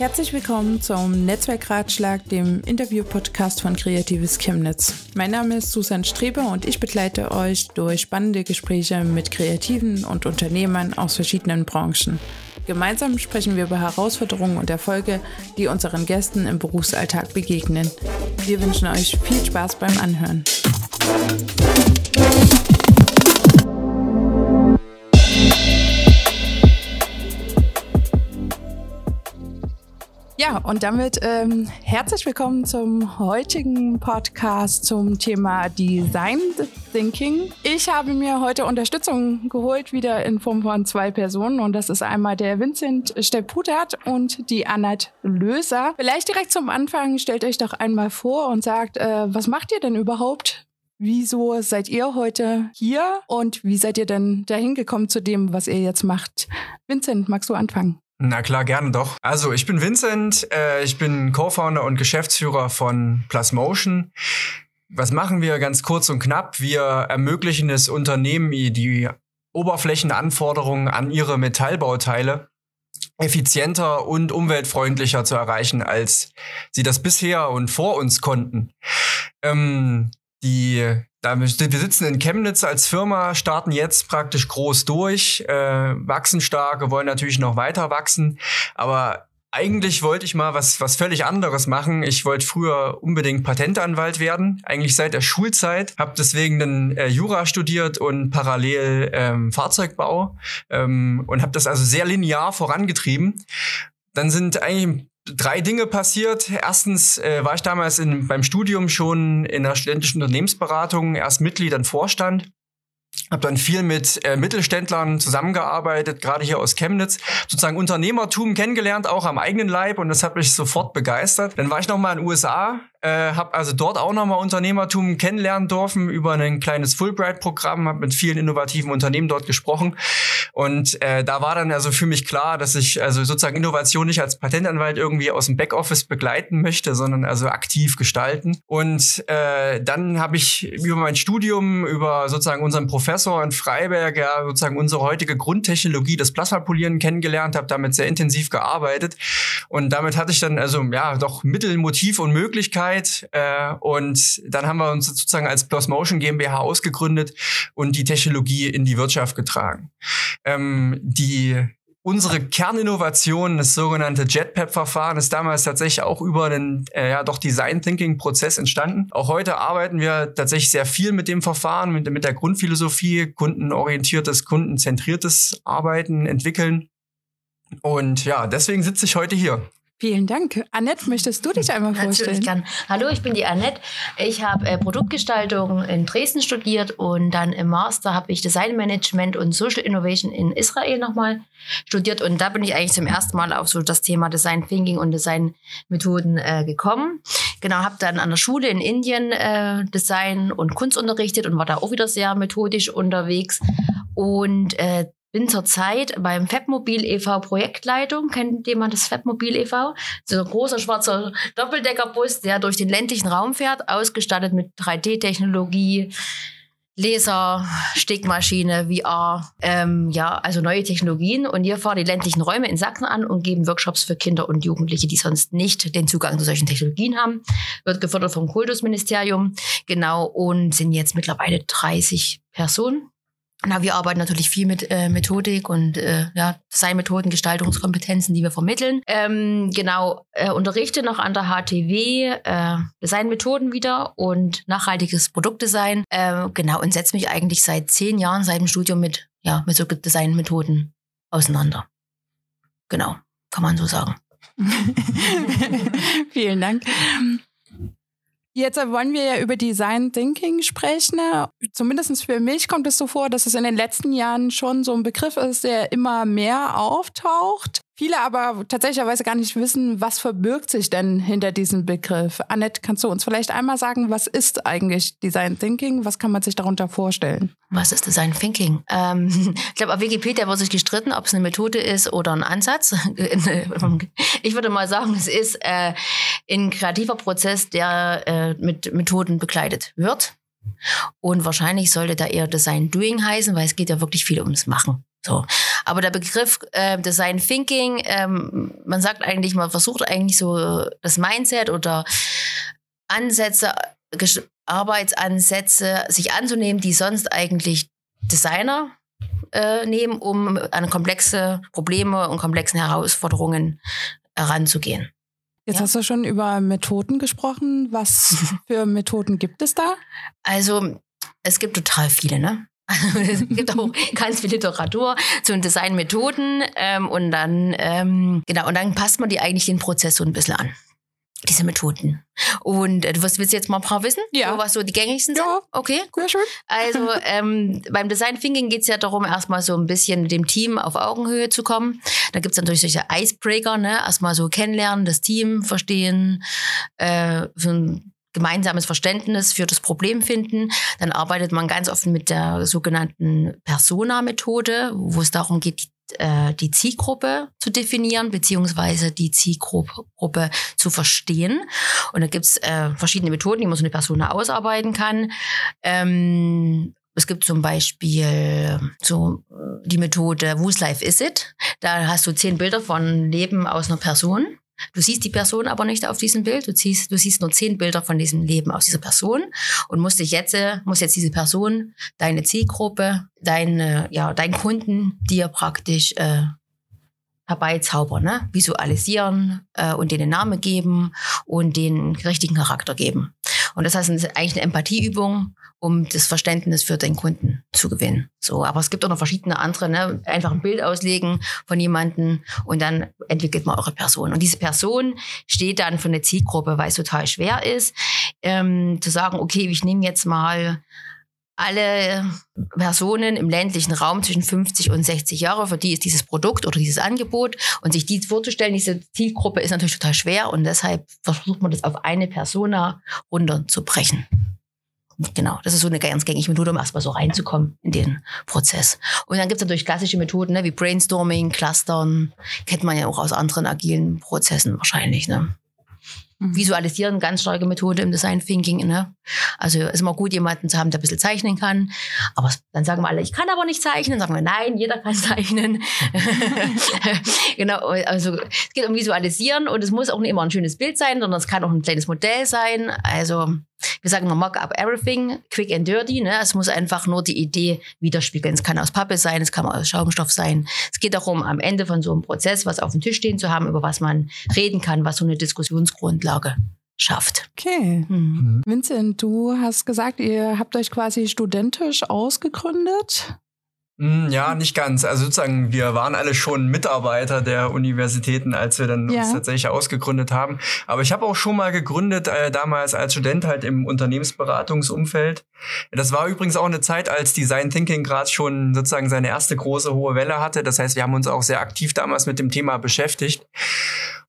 Herzlich willkommen zum Netzwerkratschlag, dem Interview-Podcast von Kreatives Chemnitz. Mein Name ist Susan Streber und ich begleite euch durch spannende Gespräche mit Kreativen und Unternehmern aus verschiedenen Branchen. Gemeinsam sprechen wir über Herausforderungen und Erfolge, die unseren Gästen im Berufsalltag begegnen. Wir wünschen euch viel Spaß beim Anhören. Ja, und damit ähm, herzlich willkommen zum heutigen Podcast zum Thema Design Thinking. Ich habe mir heute Unterstützung geholt, wieder in Form von zwei Personen. Und das ist einmal der Vincent Stepputert und die Annette Löser. Vielleicht direkt zum Anfang stellt euch doch einmal vor und sagt, äh, was macht ihr denn überhaupt? Wieso seid ihr heute hier und wie seid ihr denn dahin gekommen zu dem, was ihr jetzt macht? Vincent, magst du anfangen? Na klar, gerne doch. Also ich bin Vincent, äh, ich bin Co-Founder und Geschäftsführer von Plusmotion. Was machen wir ganz kurz und knapp? Wir ermöglichen es Unternehmen, die Oberflächenanforderungen an ihre Metallbauteile effizienter und umweltfreundlicher zu erreichen, als sie das bisher und vor uns konnten. Ähm, die wir sitzen in Chemnitz als Firma, starten jetzt praktisch groß durch, äh, wachsen stark, wollen natürlich noch weiter wachsen, aber eigentlich wollte ich mal was, was völlig anderes machen. Ich wollte früher unbedingt Patentanwalt werden, eigentlich seit der Schulzeit. Habe deswegen dann äh, Jura studiert und parallel ähm, Fahrzeugbau ähm, und habe das also sehr linear vorangetrieben. Dann sind eigentlich drei Dinge passiert. Erstens äh, war ich damals in, beim Studium schon in der studentischen Unternehmensberatung, erst Mitglied, dann Vorstand. Habe dann viel mit äh, Mittelständlern zusammengearbeitet, gerade hier aus Chemnitz, sozusagen Unternehmertum kennengelernt, auch am eigenen Leib und das hat mich sofort begeistert. Dann war ich noch mal in den USA, äh, habe also dort auch nochmal Unternehmertum kennenlernen dürfen über ein kleines Fulbright-Programm, habe mit vielen innovativen Unternehmen dort gesprochen. Und äh, da war dann also für mich klar, dass ich also sozusagen Innovation nicht als Patentanwalt irgendwie aus dem Backoffice begleiten möchte, sondern also aktiv gestalten. Und äh, dann habe ich über mein Studium, über sozusagen unseren Professor in Freiberg, ja, sozusagen unsere heutige Grundtechnologie, das Plasmapolieren kennengelernt, habe damit sehr intensiv gearbeitet. Und damit hatte ich dann also ja doch Mittel, Motiv und Möglichkeit, Zeit. Äh, und dann haben wir uns sozusagen als Plus Motion GmbH ausgegründet und die Technologie in die Wirtschaft getragen. Ähm, die Unsere Kerninnovation, das sogenannte JetPep-Verfahren, ist damals tatsächlich auch über den äh, ja, doch Design Thinking-Prozess entstanden. Auch heute arbeiten wir tatsächlich sehr viel mit dem Verfahren, mit, mit der Grundphilosophie, kundenorientiertes, kundenzentriertes Arbeiten entwickeln. Und ja, deswegen sitze ich heute hier. Vielen Dank. Annette, möchtest du dich einmal vorstellen? Natürlich gern. Hallo, ich bin die Annette. Ich habe äh, Produktgestaltung in Dresden studiert und dann im Master habe ich Design Management und Social Innovation in Israel nochmal studiert und da bin ich eigentlich zum ersten Mal auf so das Thema Design Thinking und Design Methoden äh, gekommen. Genau, habe dann an der Schule in Indien äh, Design und Kunst unterrichtet und war da auch wieder sehr methodisch unterwegs und äh, bin zurzeit beim Fabmobil e.V. Projektleitung. Kennt jemand das Fabmobil e.V.? So ein großer schwarzer Doppeldeckerbus, der durch den ländlichen Raum fährt, ausgestattet mit 3D-Technologie, Laser, Stickmaschine, VR, ähm, ja, also neue Technologien. Und wir fahren die ländlichen Räume in Sachsen an und geben Workshops für Kinder und Jugendliche, die sonst nicht den Zugang zu solchen Technologien haben. Wird gefördert vom Kultusministerium, genau, und sind jetzt mittlerweile 30 Personen na, wir arbeiten natürlich viel mit äh, Methodik und äh, ja, Designmethoden, Gestaltungskompetenzen, die wir vermitteln. Ähm, genau, äh, unterrichte noch an der HTW äh, Designmethoden wieder und nachhaltiges Produktdesign. Äh, genau, und setze mich eigentlich seit zehn Jahren, seit dem Studium mit, ja, mit so Designmethoden auseinander. Genau, kann man so sagen. Vielen Dank. Jetzt wollen wir ja über Design Thinking sprechen. Zumindest für mich kommt es so vor, dass es in den letzten Jahren schon so ein Begriff ist, der immer mehr auftaucht. Viele aber tatsächlicherweise gar nicht wissen, was verbirgt sich denn hinter diesem Begriff. Annette, kannst du uns vielleicht einmal sagen, was ist eigentlich Design Thinking? Was kann man sich darunter vorstellen? Was ist Design Thinking? Ähm, ich glaube, auf Wikipedia wird sich gestritten, ob es eine Methode ist oder ein Ansatz. Ich würde mal sagen, es ist äh, ein kreativer Prozess, der äh, mit Methoden begleitet wird. Und wahrscheinlich sollte da eher Design Doing heißen, weil es geht ja wirklich viel ums Machen. So. Aber der Begriff äh, Design Thinking, ähm, man sagt eigentlich, man versucht eigentlich so das Mindset oder Ansätze, Arbeitsansätze sich anzunehmen, die sonst eigentlich Designer äh, nehmen, um an komplexe Probleme und komplexen Herausforderungen heranzugehen. Jetzt ja. hast du schon über Methoden gesprochen. Was für Methoden gibt es da? Also es gibt total viele, ne? Es gibt auch ganz viel Literatur zu den Designmethoden ähm, und dann ähm, genau und dann passt man die eigentlich den Prozess so ein bisschen an diese Methoden. Und äh, du wirst, willst jetzt mal ein paar wissen, ja. so, was so die gängigsten ja. sind? Okay, cool. schön. Also ähm, beim Design Thinking geht es ja darum, erstmal so ein bisschen mit dem Team auf Augenhöhe zu kommen. Da gibt es natürlich solche Icebreaker, ne? erstmal so kennenlernen, das Team verstehen, äh, für ein gemeinsames Verständnis für das Problem finden. Dann arbeitet man ganz oft mit der sogenannten Persona-Methode, wo es darum geht, die äh, die Zielgruppe zu definieren, beziehungsweise die Zielgruppe zu verstehen. Und da gibt's äh, verschiedene Methoden, die man so eine Person ausarbeiten kann. Ähm, es gibt zum Beispiel so die Methode Whose Life Is It? Da hast du zehn Bilder von Leben aus einer Person Du siehst die Person aber nicht auf diesem Bild. Du siehst, du siehst nur zehn Bilder von diesem Leben aus dieser Person und musst dich jetzt, äh, muss jetzt diese Person, deine Zielgruppe, deine, ja, dein Kunden dir praktisch äh, herbeizaubern, ne? visualisieren äh, und denen Namen geben und den richtigen Charakter geben. Und das heißt, es ist eigentlich eine Empathieübung, um das Verständnis für den Kunden zu gewinnen. So, aber es gibt auch noch verschiedene andere, ne? einfach ein Bild auslegen von jemandem und dann entwickelt man eure Person. Und diese Person steht dann für eine Zielgruppe, weil es total schwer ist, ähm, zu sagen, okay, ich nehme jetzt mal alle Personen im ländlichen Raum zwischen 50 und 60 Jahre, für die ist dieses Produkt oder dieses Angebot und sich die vorzustellen, diese Zielgruppe ist natürlich total schwer und deshalb versucht man das auf eine Persona runterzubrechen. Genau, das ist so eine ganz gängige Methode, um erstmal so reinzukommen in den Prozess. Und dann gibt es natürlich klassische Methoden, ne, wie Brainstorming, Clustern, kennt man ja auch aus anderen agilen Prozessen wahrscheinlich. Ne? Mhm. Visualisieren, ganz starke Methode im Design Thinking. Ne? Also ist immer gut, jemanden zu haben, der ein bisschen zeichnen kann. Aber dann sagen wir alle, ich kann aber nicht zeichnen. Dann sagen wir, nein, jeder kann zeichnen. genau, also es geht um Visualisieren und es muss auch nicht immer ein schönes Bild sein, sondern es kann auch ein kleines Modell sein. Also wir sagen immer mock up everything, quick and dirty. Ne? Es muss einfach nur die Idee widerspiegeln. Es kann aus Pappe sein, es kann aus Schaumstoff sein. Es geht darum, am Ende von so einem Prozess was auf dem Tisch stehen zu haben, über was man reden kann, was so eine Diskussionsgrundlage schafft. Okay. Mhm. Vincent, du hast gesagt, ihr habt euch quasi studentisch ausgegründet. Hm, ja, nicht ganz. Also sozusagen, wir waren alle schon Mitarbeiter der Universitäten, als wir dann ja. uns tatsächlich ausgegründet haben. Aber ich habe auch schon mal gegründet, äh, damals als Student halt im Unternehmensberatungsumfeld. Das war übrigens auch eine Zeit, als Design Thinking gerade schon sozusagen seine erste große hohe Welle hatte. Das heißt, wir haben uns auch sehr aktiv damals mit dem Thema beschäftigt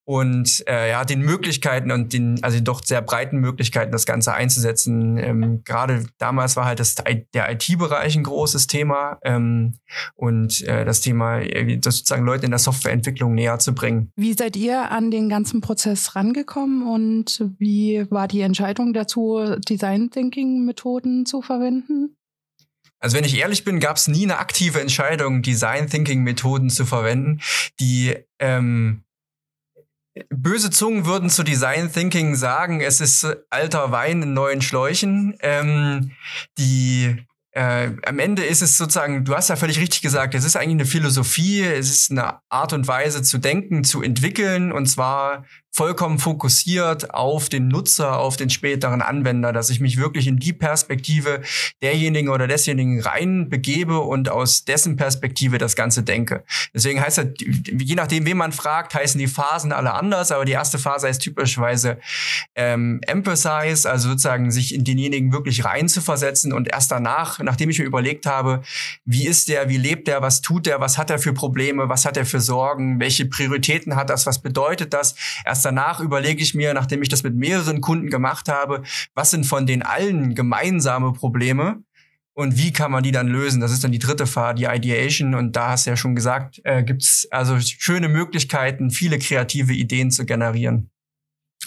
und äh, ja, den Möglichkeiten und den, also doch sehr breiten Möglichkeiten, das Ganze einzusetzen. Ähm, Gerade damals war halt das, der IT-Bereich ein großes Thema ähm, und äh, das Thema, das sozusagen Leute in der Softwareentwicklung näher zu bringen. Wie seid ihr an den ganzen Prozess rangekommen und wie war die Entscheidung dazu, Design Thinking Methoden zu verwenden? Also wenn ich ehrlich bin, gab es nie eine aktive Entscheidung, Design Thinking Methoden zu verwenden. Die ähm, Böse Zungen würden zu Design Thinking sagen, es ist alter Wein in neuen Schläuchen. Ähm, die äh, am Ende ist es sozusagen, du hast ja völlig richtig gesagt, es ist eigentlich eine Philosophie, es ist eine Art und Weise zu denken, zu entwickeln und zwar vollkommen fokussiert auf den Nutzer, auf den späteren Anwender, dass ich mich wirklich in die Perspektive derjenigen oder desjenigen reinbegebe und aus dessen Perspektive das Ganze denke. Deswegen heißt das, je nachdem, wen man fragt, heißen die Phasen alle anders, aber die erste Phase heißt typischerweise ähm, Empathize, also sozusagen sich in denjenigen wirklich reinzuversetzen und erst danach, nachdem ich mir überlegt habe, wie ist der, wie lebt der, was tut der, was hat er für Probleme, was hat er für Sorgen, welche Prioritäten hat das, was bedeutet das, erst Erst danach überlege ich mir, nachdem ich das mit mehreren Kunden gemacht habe, was sind von den allen gemeinsame Probleme und wie kann man die dann lösen? Das ist dann die dritte Phase, die Ideation. Und da hast du ja schon gesagt, äh, gibt es also schöne Möglichkeiten, viele kreative Ideen zu generieren.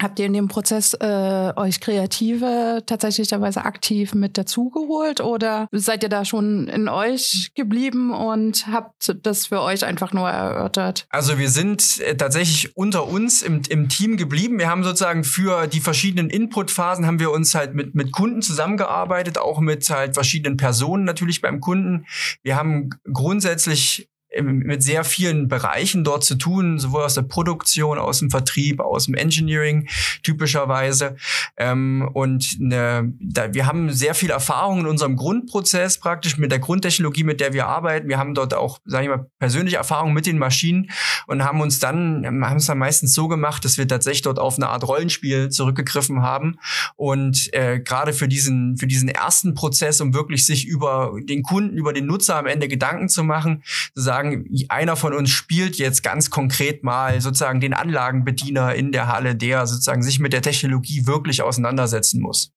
Habt ihr in dem Prozess äh, euch Kreative tatsächlicherweise aktiv mit dazugeholt oder seid ihr da schon in euch geblieben und habt das für euch einfach nur erörtert? Also wir sind äh, tatsächlich unter uns im, im Team geblieben. Wir haben sozusagen für die verschiedenen Inputphasen haben wir uns halt mit, mit Kunden zusammengearbeitet, auch mit halt verschiedenen Personen natürlich beim Kunden. Wir haben grundsätzlich mit sehr vielen Bereichen dort zu tun, sowohl aus der Produktion, aus dem Vertrieb, aus dem Engineering typischerweise. Ähm, und ne, da, wir haben sehr viel Erfahrung in unserem Grundprozess praktisch mit der Grundtechnologie, mit der wir arbeiten. Wir haben dort auch, sage ich mal, persönliche Erfahrung mit den Maschinen und haben uns dann, haben es dann meistens so gemacht, dass wir tatsächlich dort auf eine Art Rollenspiel zurückgegriffen haben. Und äh, gerade für diesen, für diesen ersten Prozess, um wirklich sich über den Kunden, über den Nutzer am Ende Gedanken zu machen, zu sagen, sagen, einer von uns spielt jetzt ganz konkret mal sozusagen den Anlagenbediener in der Halle, der sozusagen sich mit der Technologie wirklich auseinandersetzen muss.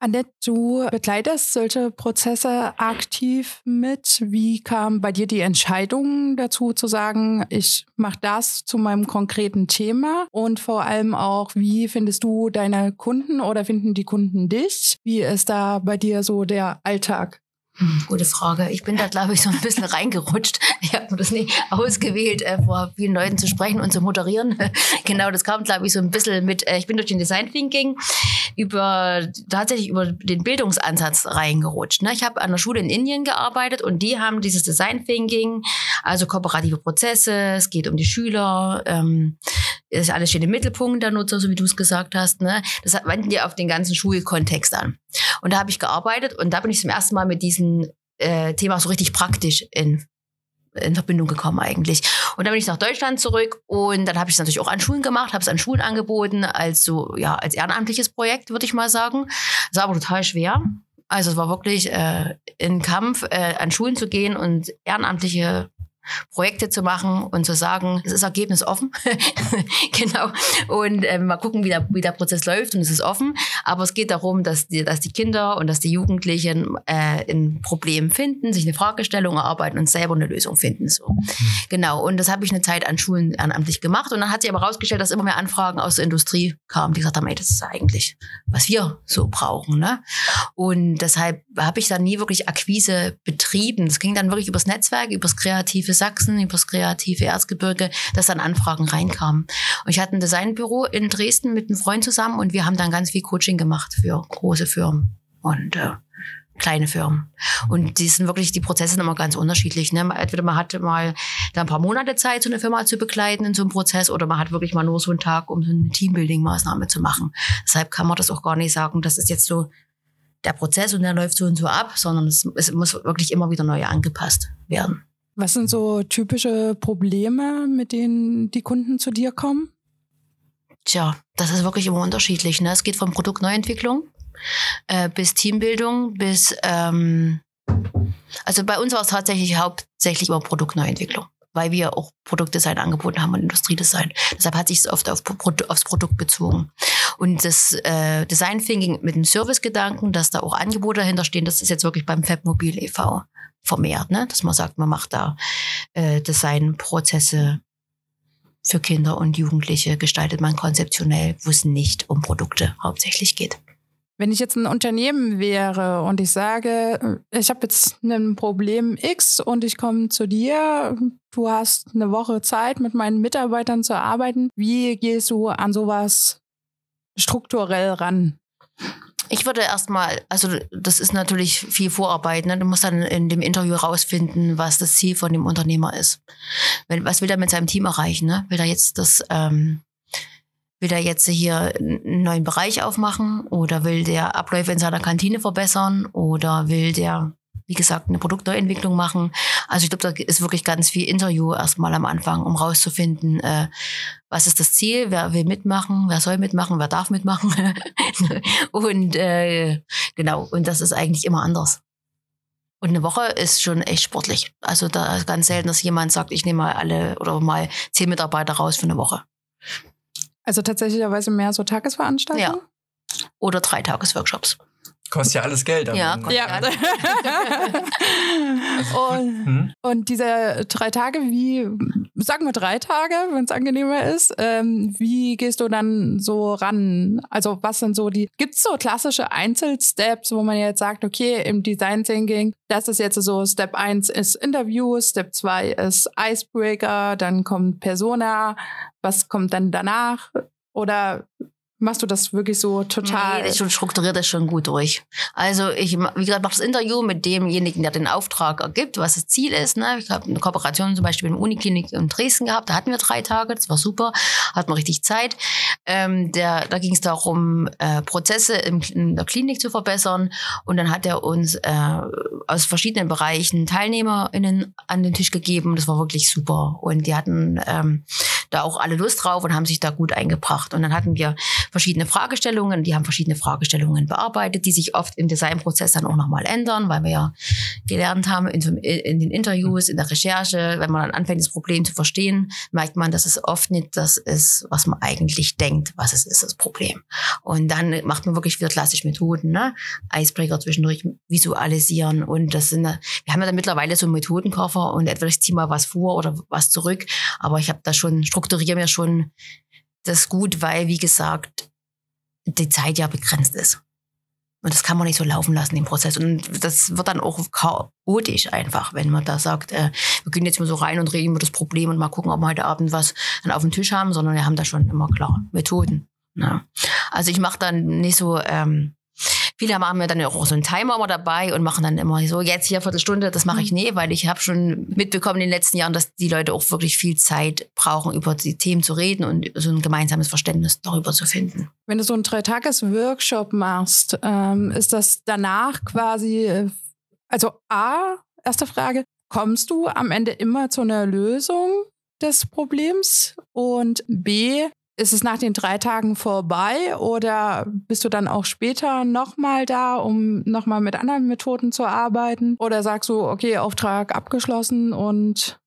Annette, du begleitest solche Prozesse aktiv mit. Wie kam bei dir die Entscheidung dazu zu sagen, ich mache das zu meinem konkreten Thema? Und vor allem auch, wie findest du deine Kunden oder finden die Kunden dich? Wie ist da bei dir so der Alltag? Gute Frage. Ich bin da, glaube ich, so ein bisschen reingerutscht. Ich habe das nicht ausgewählt, äh, vor vielen Leuten zu sprechen und zu moderieren. genau, das kam, glaube ich, so ein bisschen mit, äh, ich bin durch den Design Thinking über, tatsächlich über den Bildungsansatz reingerutscht. Ne? Ich habe an der Schule in Indien gearbeitet und die haben dieses Design Thinking, also kooperative Prozesse, es geht um die Schüler, ähm, ist alles steht im Mittelpunkt der Nutzer, so wie du es gesagt hast. Ne? Das wenden die auf den ganzen Schulkontext an. Und da habe ich gearbeitet und da bin ich zum ersten Mal mit äh, Thema so richtig praktisch in in Verbindung gekommen eigentlich. Und dann bin ich nach Deutschland zurück und dann habe ich es natürlich auch an Schulen gemacht, habe es an Schulen angeboten, als so, ja, als ehrenamtliches Projekt, würde ich mal sagen. Das war aber total schwer. Also es war wirklich äh, ein Kampf, äh, an Schulen zu gehen und ehrenamtliche Projekte zu machen und zu sagen, es ist ergebnisoffen. genau. Und äh, mal gucken, wie der, wie der Prozess läuft und es ist offen. Aber es geht darum, dass die, dass die Kinder und dass die Jugendlichen äh, ein Problem finden, sich eine Fragestellung erarbeiten und selber eine Lösung finden. So. Mhm. Genau. Und das habe ich eine Zeit an Schulen ehrenamtlich gemacht. Und dann hat sich aber herausgestellt, dass immer mehr Anfragen aus der Industrie kamen, die gesagt haben, ey, das ist eigentlich, was wir so brauchen. Ne? Und deshalb habe ich dann nie wirklich Akquise betrieben. Das ging dann wirklich übers Netzwerk, übers kreative kreative Sachsen, über das kreative Erzgebirge, dass dann Anfragen reinkamen. Und ich hatte ein Designbüro in Dresden mit einem Freund zusammen und wir haben dann ganz viel Coaching gemacht für große Firmen und äh, kleine Firmen. Und die sind wirklich, die Prozesse sind immer ganz unterschiedlich. Ne? Entweder man hat mal da ein paar Monate Zeit, so eine Firma zu begleiten in so einem Prozess, oder man hat wirklich mal nur so einen Tag, um so eine Teambuilding-Maßnahme zu machen. Deshalb kann man das auch gar nicht sagen, das ist jetzt so der Prozess und der läuft so und so ab, sondern es, es muss wirklich immer wieder neu angepasst werden. Was sind so typische Probleme, mit denen die Kunden zu dir kommen? Tja, das ist wirklich immer unterschiedlich. Ne? Es geht von Produktneuentwicklung äh, bis Teambildung bis ähm, also bei uns war es tatsächlich hauptsächlich über Produktneuentwicklung, weil wir auch Produktdesign angeboten haben und Industriedesign. Deshalb hat sich es oft auf, aufs Produkt bezogen. Und das äh, Design Thinking mit dem Servicegedanken, dass da auch Angebote dahinter stehen, das ist jetzt wirklich beim Fabmobil e.V vermehrt, ne? dass man sagt, man macht da äh, Designprozesse für Kinder und Jugendliche, gestaltet man konzeptionell, wo es nicht um Produkte hauptsächlich geht. Wenn ich jetzt ein Unternehmen wäre und ich sage, ich habe jetzt ein Problem X und ich komme zu dir, du hast eine Woche Zeit, mit meinen Mitarbeitern zu arbeiten, wie gehst du an sowas strukturell ran? Ich würde erstmal, also das ist natürlich viel Vorarbeit. Ne? Du musst dann in dem Interview rausfinden, was das Ziel von dem Unternehmer ist. Was will er mit seinem Team erreichen? Ne? Will er jetzt das, ähm, will er jetzt hier einen neuen Bereich aufmachen oder will der Abläufe in seiner Kantine verbessern oder will der wie gesagt, eine Produktneuentwicklung machen. Also ich glaube, da ist wirklich ganz viel Interview erstmal am Anfang, um rauszufinden, äh, was ist das Ziel, wer will mitmachen, wer soll mitmachen, wer darf mitmachen. und äh, genau, und das ist eigentlich immer anders. Und eine Woche ist schon echt sportlich. Also da ist ganz selten, dass jemand sagt, ich nehme mal alle oder mal zehn Mitarbeiter raus für eine Woche. Also tatsächlicherweise mehr so Tagesveranstaltungen? Ja. Oder drei Tagesworkshops. Kostet ja alles Geld. Ja, kostet ja. Alles. und, hm? und diese drei Tage, wie, sagen wir drei Tage, wenn es angenehmer ist, ähm, wie gehst du dann so ran? Also was sind so die, gibt es so klassische Einzelsteps, wo man jetzt sagt, okay, im Design Thinking, das ist jetzt so, Step 1 ist Interview, Step 2 ist Icebreaker, dann kommt Persona, was kommt dann danach? Oder machst du das wirklich so total? Nee, ich strukturiere das schon gut durch. Also ich, wie gesagt, mache das Interview mit demjenigen, der den Auftrag ergibt, was das Ziel ist. Ne? Ich habe eine Kooperation zum Beispiel mit der Uniklinik in Dresden gehabt. Da hatten wir drei Tage, das war super, hatten wir richtig Zeit. Ähm, der, da ging es darum, äh, Prozesse in, in, der Klinik zu verbessern. Und dann hat er uns äh, aus verschiedenen Bereichen TeilnehmerInnen an den Tisch gegeben. Das war wirklich super. Und die hatten ähm, da auch alle Lust drauf und haben sich da gut eingebracht. Und dann hatten wir verschiedene Fragestellungen, die haben verschiedene Fragestellungen bearbeitet, die sich oft im Designprozess dann auch nochmal ändern, weil wir ja gelernt haben in, in, den Interviews, in der Recherche, wenn man dann anfängt, das Problem zu verstehen, merkt man, dass es oft nicht das ist, was man eigentlich denkt, was es ist, das Problem. Und dann macht man wirklich wieder klassische Methoden, ne? Icebreaker zwischendurch visualisieren und das sind, wir haben ja dann mittlerweile so einen Methodenkoffer und etwa ich ziehe mal was vor oder was zurück, aber ich habe da schon Struktur strukturiere mir schon das gut, weil, wie gesagt, die Zeit ja begrenzt ist. Und das kann man nicht so laufen lassen im Prozess. Und das wird dann auch chaotisch einfach, wenn man da sagt, äh, wir gehen jetzt mal so rein und reden über das Problem und mal gucken, ob wir heute Abend was dann auf dem Tisch haben, sondern wir haben da schon immer klar Methoden. Ja. Also ich mache dann nicht so ähm, Viele haben mir dann auch so einen Timer immer dabei und machen dann immer so, jetzt hier Viertelstunde, das mache ich mhm. nie, weil ich habe schon mitbekommen in den letzten Jahren, dass die Leute auch wirklich viel Zeit brauchen, über die Themen zu reden und so ein gemeinsames Verständnis darüber zu finden. Wenn du so einen Dreitages-Workshop machst, ähm, ist das danach quasi, äh, also A, erste Frage, kommst du am Ende immer zu einer Lösung des Problems? Und B, ist es nach den drei Tagen vorbei oder bist du dann auch später nochmal da, um nochmal mit anderen Methoden zu arbeiten? Oder sagst du, okay, Auftrag abgeschlossen und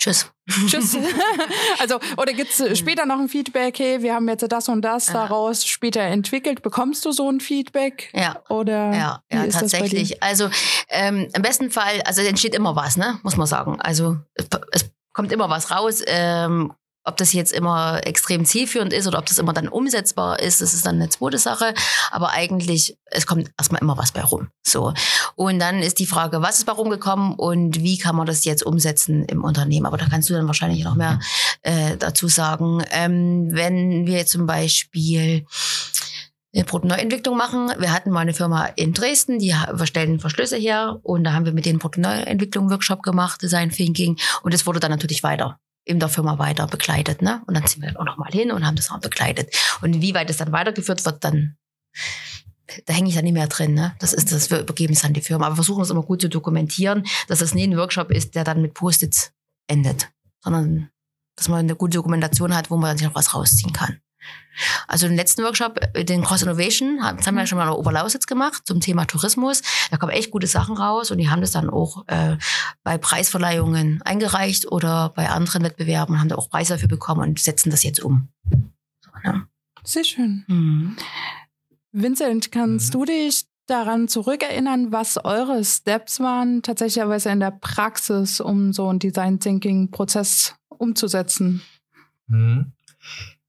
Tschüss. Tschüss. also, oder gibt es später noch ein Feedback, hey, wir haben jetzt das und das ja. daraus später entwickelt. Bekommst du so ein Feedback? Ja. Oder ja, ja tatsächlich. Also ähm, im besten Fall, also entsteht immer was, ne? Muss man sagen. Also es, es kommt immer was raus. Ähm, ob das jetzt immer extrem zielführend ist oder ob das immer dann umsetzbar ist, das ist dann eine zweite Sache. Aber eigentlich, es kommt erstmal immer was bei rum. So. Und dann ist die Frage, was ist bei rumgekommen und wie kann man das jetzt umsetzen im Unternehmen? Aber da kannst du dann wahrscheinlich noch mehr äh, dazu sagen. Ähm, wenn wir zum Beispiel eine Produktneuentwicklung machen. Wir hatten mal eine Firma in Dresden, die stellen Verschlüsse her und da haben wir mit denen Produktneuentwicklung Workshop gemacht, Design Thinking und es wurde dann natürlich weiter in der Firma weiter begleitet. Ne? Und dann sind wir auch nochmal hin und haben das auch begleitet. Und wie weit es dann weitergeführt wird, dann da hänge ich dann nicht mehr drin. Ne? Das ist das, wir übergeben es an die Firma. Aber versuchen es immer gut zu dokumentieren, dass das nicht ein Workshop ist, der dann mit Post-its endet, sondern dass man eine gute Dokumentation hat, wo man sich noch was rausziehen kann. Also den letzten Workshop, äh, den Cross Innovation, das haben wir ja schon mal in Oberlausitz gemacht zum Thema Tourismus. Da kommen echt gute Sachen raus und die haben das dann auch äh, bei Preisverleihungen eingereicht oder bei anderen Wettbewerben haben da auch Preise dafür bekommen und setzen das jetzt um. So, ne? Sehr schön. Mhm. Vincent, kannst mhm. du dich daran zurückerinnern, was eure Steps waren, tatsächlich in der Praxis, um so einen Design Thinking Prozess umzusetzen? Mhm.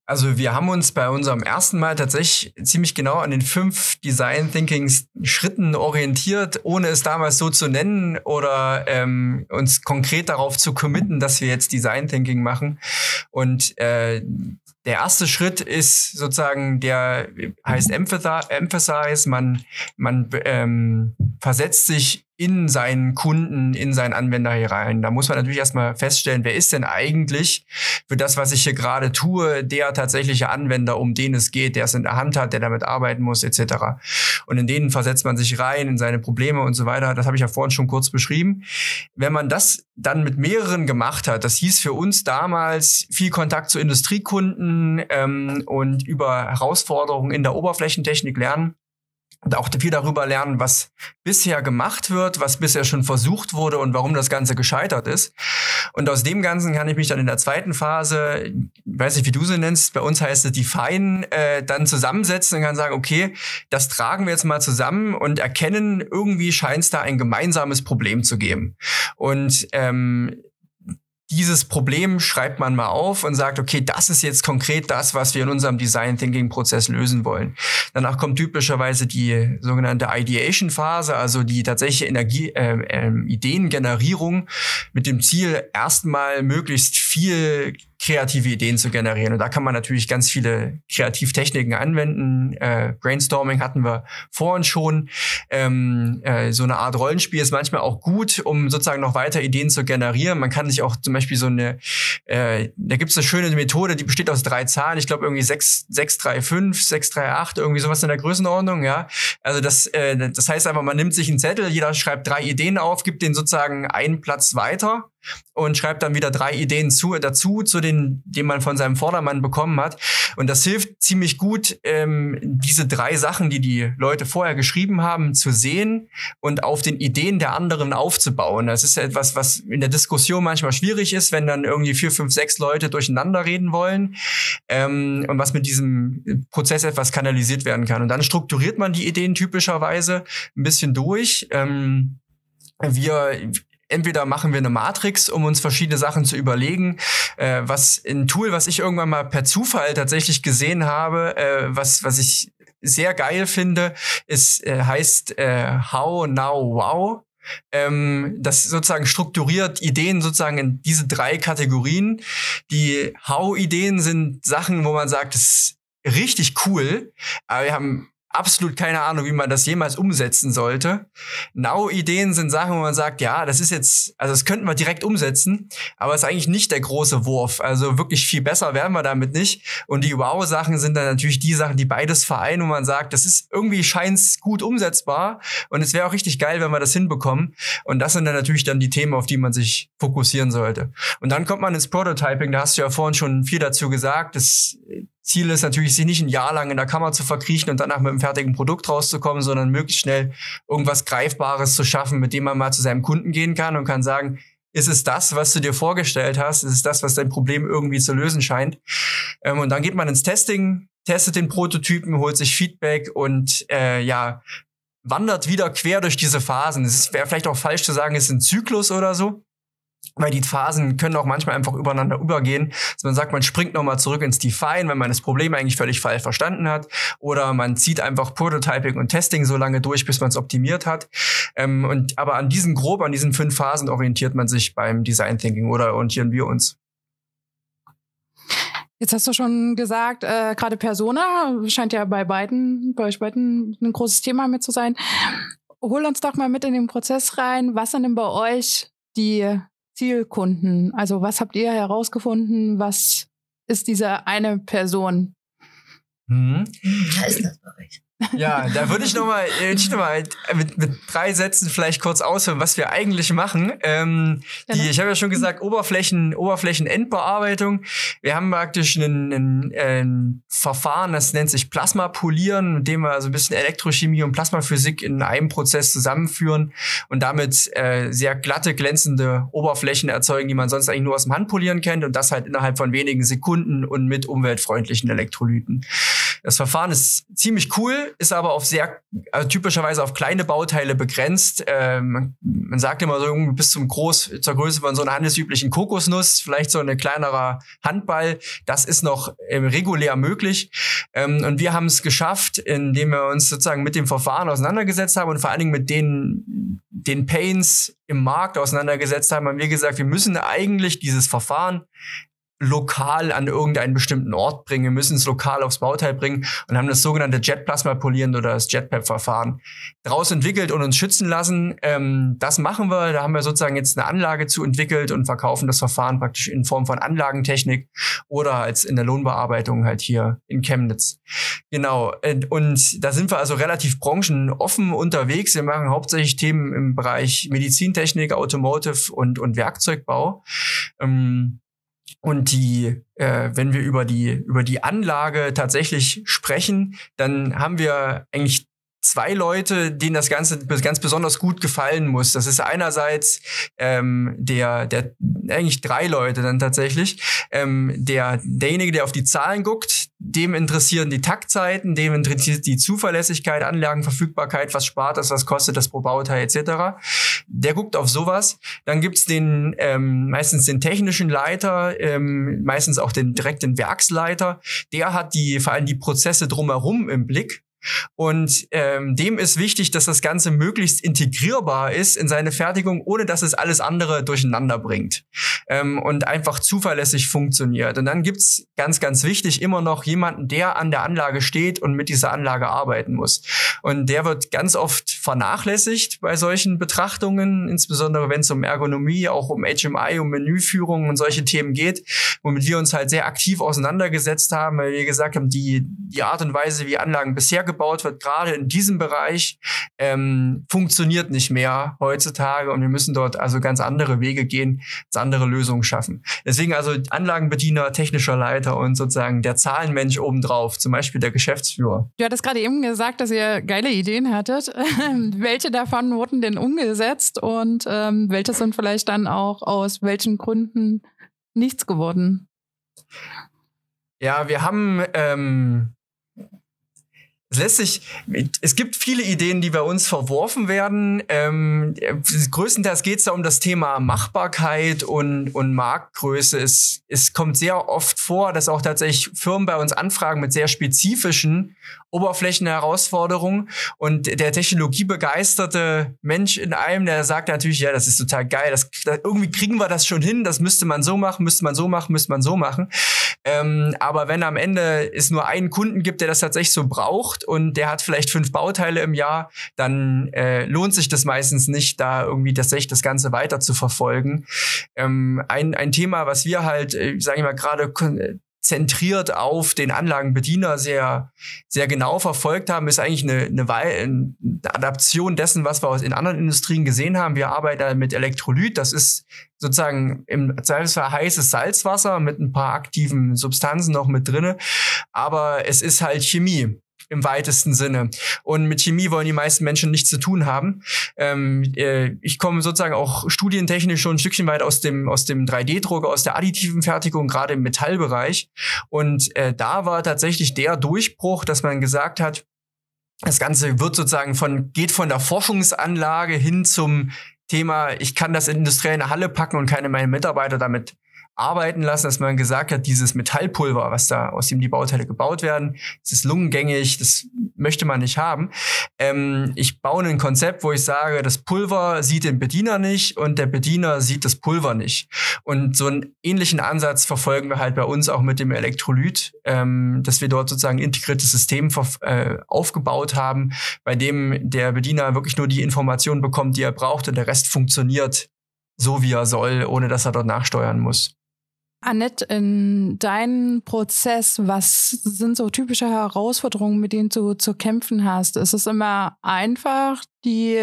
Also wir haben uns bei unserem ersten Mal tatsächlich ziemlich genau an den fünf Design Thinking Schritten orientiert, ohne es damals so zu nennen oder ähm, uns konkret darauf zu committen, dass wir jetzt Design Thinking machen. Und äh, der erste Schritt ist sozusagen, der heißt Emphasize. Man, man ähm, versetzt sich in seinen Kunden, in seinen Anwender hier rein. Da muss man natürlich erstmal feststellen, wer ist denn eigentlich für das, was ich hier gerade tue, der tatsächliche Anwender, um den es geht, der es in der Hand hat, der damit arbeiten muss, etc. Und in denen versetzt man sich rein, in seine Probleme und so weiter. Das habe ich ja vorhin schon kurz beschrieben. Wenn man das dann mit mehreren gemacht hat, das hieß für uns damals viel Kontakt zu Industriekunden ähm, und über Herausforderungen in der Oberflächentechnik lernen, auch viel darüber lernen, was bisher gemacht wird, was bisher schon versucht wurde und warum das Ganze gescheitert ist. Und aus dem Ganzen kann ich mich dann in der zweiten Phase, weiß nicht, wie du sie nennst, bei uns heißt es Define, äh, dann zusammensetzen und kann sagen, okay, das tragen wir jetzt mal zusammen und erkennen, irgendwie scheint es da ein gemeinsames Problem zu geben. Und ähm, dieses Problem schreibt man mal auf und sagt, okay, das ist jetzt konkret das, was wir in unserem Design Thinking Prozess lösen wollen. Danach kommt typischerweise die sogenannte Ideation Phase, also die tatsächliche Energie, äh, äh, Ideengenerierung mit dem Ziel, erstmal möglichst viel kreative Ideen zu generieren. Und da kann man natürlich ganz viele Kreativtechniken anwenden. Äh, Brainstorming hatten wir vorhin schon. Ähm, äh, so eine Art Rollenspiel ist manchmal auch gut, um sozusagen noch weiter Ideen zu generieren. Man kann sich auch zum Beispiel so eine, äh, da gibt es eine schöne Methode, die besteht aus drei Zahlen. Ich glaube irgendwie 6, 6, 3, 5, 6, 3, 8, irgendwie sowas in der Größenordnung. Ja, Also das, äh, das heißt einfach, man nimmt sich einen Zettel, jeder schreibt drei Ideen auf, gibt den sozusagen einen Platz weiter und schreibt dann wieder drei Ideen zu, dazu, zu den, die man von seinem Vordermann bekommen hat. Und das hilft ziemlich gut, ähm, diese drei Sachen, die die Leute vorher geschrieben haben, zu sehen und auf den Ideen der anderen aufzubauen. Das ist ja etwas, was in der Diskussion manchmal schwierig ist, wenn dann irgendwie vier, fünf, sechs Leute durcheinander reden wollen ähm, und was mit diesem Prozess etwas kanalisiert werden kann. Und dann strukturiert man die Ideen typischerweise ein bisschen durch. Ähm, wir entweder machen wir eine Matrix, um uns verschiedene Sachen zu überlegen, äh, was ein Tool, was ich irgendwann mal per Zufall tatsächlich gesehen habe, äh, was was ich sehr geil finde, ist äh, heißt äh, How Now Wow. Ähm, das sozusagen strukturiert Ideen sozusagen in diese drei Kategorien. Die How-Ideen sind Sachen, wo man sagt, das ist richtig cool, aber wir haben absolut keine Ahnung, wie man das jemals umsetzen sollte. Now-Ideen sind Sachen, wo man sagt, ja, das ist jetzt, also das könnten wir direkt umsetzen, aber es ist eigentlich nicht der große Wurf. Also wirklich viel besser werden wir damit nicht. Und die Wow-Sachen sind dann natürlich die Sachen, die beides vereinen, wo man sagt, das ist irgendwie scheint's gut umsetzbar und es wäre auch richtig geil, wenn wir das hinbekommen. Und das sind dann natürlich dann die Themen, auf die man sich fokussieren sollte. Und dann kommt man ins Prototyping, da hast du ja vorhin schon viel dazu gesagt. Das Ziel ist natürlich, sich nicht ein Jahr lang in der Kammer zu verkriechen und danach mit einem fertigen Produkt rauszukommen, sondern möglichst schnell irgendwas Greifbares zu schaffen, mit dem man mal zu seinem Kunden gehen kann und kann sagen, ist es das, was du dir vorgestellt hast? Ist es das, was dein Problem irgendwie zu lösen scheint? Ähm, und dann geht man ins Testing, testet den Prototypen, holt sich Feedback und äh, ja, wandert wieder quer durch diese Phasen. Es wäre vielleicht auch falsch zu sagen, es ist ein Zyklus oder so weil die Phasen können auch manchmal einfach übereinander übergehen. Dass man sagt, man springt nochmal zurück ins Define, wenn man das Problem eigentlich völlig falsch verstanden hat. Oder man zieht einfach Prototyping und Testing so lange durch, bis man es optimiert hat. Ähm, und, aber an diesen grob, an diesen fünf Phasen orientiert man sich beim Design Thinking oder orientieren wir uns. Jetzt hast du schon gesagt, äh, gerade Persona scheint ja bei beiden, bei euch beiden ein großes Thema mit zu sein. Hol uns doch mal mit in den Prozess rein. Was sind denn bei euch die Zielkunden? Also was habt ihr herausgefunden? Was ist diese eine Person? Hm. Da ist das bei euch. Ja, da würde ich nochmal noch mal mit, mit drei Sätzen vielleicht kurz ausführen, was wir eigentlich machen. Ähm, die, genau. ich habe ja schon gesagt, Oberflächen, Oberflächenendbearbeitung. Wir haben praktisch ein, ein, ein Verfahren, das nennt sich Plasmapolieren, mit dem wir also ein bisschen Elektrochemie und Plasmaphysik in einem Prozess zusammenführen und damit äh, sehr glatte, glänzende Oberflächen erzeugen, die man sonst eigentlich nur aus dem Handpolieren kennt und das halt innerhalb von wenigen Sekunden und mit umweltfreundlichen Elektrolyten. Das Verfahren ist ziemlich cool ist aber auf sehr, also typischerweise auf kleine Bauteile begrenzt. Ähm, man sagt immer so bis zum Groß, zur Größe von so einer handelsüblichen Kokosnuss, vielleicht so ein kleinerer Handball. Das ist noch ähm, regulär möglich. Ähm, und wir haben es geschafft, indem wir uns sozusagen mit dem Verfahren auseinandergesetzt haben und vor allen Dingen mit den, den Pains im Markt auseinandergesetzt haben, haben wir gesagt, wir müssen eigentlich dieses Verfahren lokal an irgendeinen bestimmten Ort bringen, wir müssen es lokal aufs Bauteil bringen und haben das sogenannte Jetplasma-Polieren oder das Jetpap-Verfahren daraus entwickelt und uns schützen lassen. Ähm, das machen wir, da haben wir sozusagen jetzt eine Anlage zu entwickelt und verkaufen das Verfahren praktisch in Form von Anlagentechnik oder als in der Lohnbearbeitung halt hier in Chemnitz. Genau, und da sind wir also relativ branchenoffen unterwegs. Wir machen hauptsächlich Themen im Bereich Medizintechnik, Automotive und, und Werkzeugbau. Ähm, und die, äh, wenn wir über die, über die Anlage tatsächlich sprechen, dann haben wir eigentlich zwei Leute, denen das Ganze ganz besonders gut gefallen muss. Das ist einerseits ähm, der, der, eigentlich drei Leute dann tatsächlich. Ähm, der, derjenige, der auf die Zahlen guckt, dem interessieren die Taktzeiten, dem interessiert die Zuverlässigkeit, Anlagenverfügbarkeit, was spart das, was kostet das pro Bauteil etc. Der guckt auf sowas. Dann gibt's den ähm, meistens den technischen Leiter, ähm, meistens auch den direkten Werksleiter. Der hat die vor allem die Prozesse drumherum im Blick. Und ähm, dem ist wichtig, dass das Ganze möglichst integrierbar ist in seine Fertigung, ohne dass es alles andere durcheinander bringt ähm, und einfach zuverlässig funktioniert. Und dann gibt's ganz, ganz wichtig immer noch jemanden, der an der Anlage steht und mit dieser Anlage arbeiten muss. Und der wird ganz oft vernachlässigt bei solchen Betrachtungen, insbesondere wenn es um Ergonomie, auch um HMI, um Menüführung und solche Themen geht, womit wir uns halt sehr aktiv auseinandergesetzt haben, weil wir gesagt haben, die, die Art und Weise, wie Anlagen bisher gebaut wird, gerade in diesem Bereich, ähm, funktioniert nicht mehr heutzutage und wir müssen dort also ganz andere Wege gehen, andere Lösungen schaffen. Deswegen also Anlagenbediener, technischer Leiter und sozusagen der Zahlenmensch obendrauf, zum Beispiel der Geschäftsführer. Du hattest gerade eben gesagt, dass ihr geile Ideen hattet. welche davon wurden denn umgesetzt und ähm, welche sind vielleicht dann auch aus welchen Gründen nichts geworden? Ja, wir haben ähm, es lässt sich, es gibt viele Ideen, die bei uns verworfen werden. Ähm, größtenteils geht es da um das Thema Machbarkeit und, und Marktgröße. Es, es kommt sehr oft vor, dass auch tatsächlich Firmen bei uns anfragen mit sehr spezifischen Oberflächenherausforderungen. Und der technologiebegeisterte Mensch in einem, der sagt natürlich, ja, das ist total geil, das, das, irgendwie kriegen wir das schon hin, das müsste man so machen, müsste man so machen, müsste man so machen. Ähm, aber wenn am Ende es nur einen Kunden gibt, der das tatsächlich so braucht, und der hat vielleicht fünf Bauteile im Jahr, dann äh, lohnt sich das meistens nicht, da irgendwie tatsächlich das Ganze weiter zu verfolgen. Ähm, ein, ein Thema, was wir halt, äh, sage ich mal, gerade zentriert auf den Anlagenbediener sehr, sehr genau verfolgt haben, ist eigentlich eine, eine, eine Adaption dessen, was wir in anderen Industrien gesehen haben. Wir arbeiten mit Elektrolyt. Das ist sozusagen im Zweifelsfall heißes Salzwasser mit ein paar aktiven Substanzen noch mit drinne. Aber es ist halt Chemie im weitesten Sinne. Und mit Chemie wollen die meisten Menschen nichts zu tun haben. Ähm, äh, ich komme sozusagen auch studientechnisch schon ein Stückchen weit aus dem, aus dem 3D-Drucker, aus der additiven Fertigung, gerade im Metallbereich. Und äh, da war tatsächlich der Durchbruch, dass man gesagt hat, das Ganze wird sozusagen von, geht von der Forschungsanlage hin zum Thema, ich kann das industriell in eine Halle packen und keine meine Mitarbeiter damit arbeiten lassen, dass man gesagt hat, dieses Metallpulver, was da aus dem die Bauteile gebaut werden, das ist lungengängig, das möchte man nicht haben. Ähm, ich baue ein Konzept, wo ich sage, das Pulver sieht den Bediener nicht und der Bediener sieht das Pulver nicht. Und so einen ähnlichen Ansatz verfolgen wir halt bei uns auch mit dem Elektrolyt, ähm, dass wir dort sozusagen ein integriertes System äh, aufgebaut haben, bei dem der Bediener wirklich nur die Informationen bekommt, die er braucht und der Rest funktioniert so, wie er soll, ohne dass er dort nachsteuern muss. Annette, in deinem Prozess, was sind so typische Herausforderungen, mit denen du zu kämpfen hast? Ist es immer einfach, die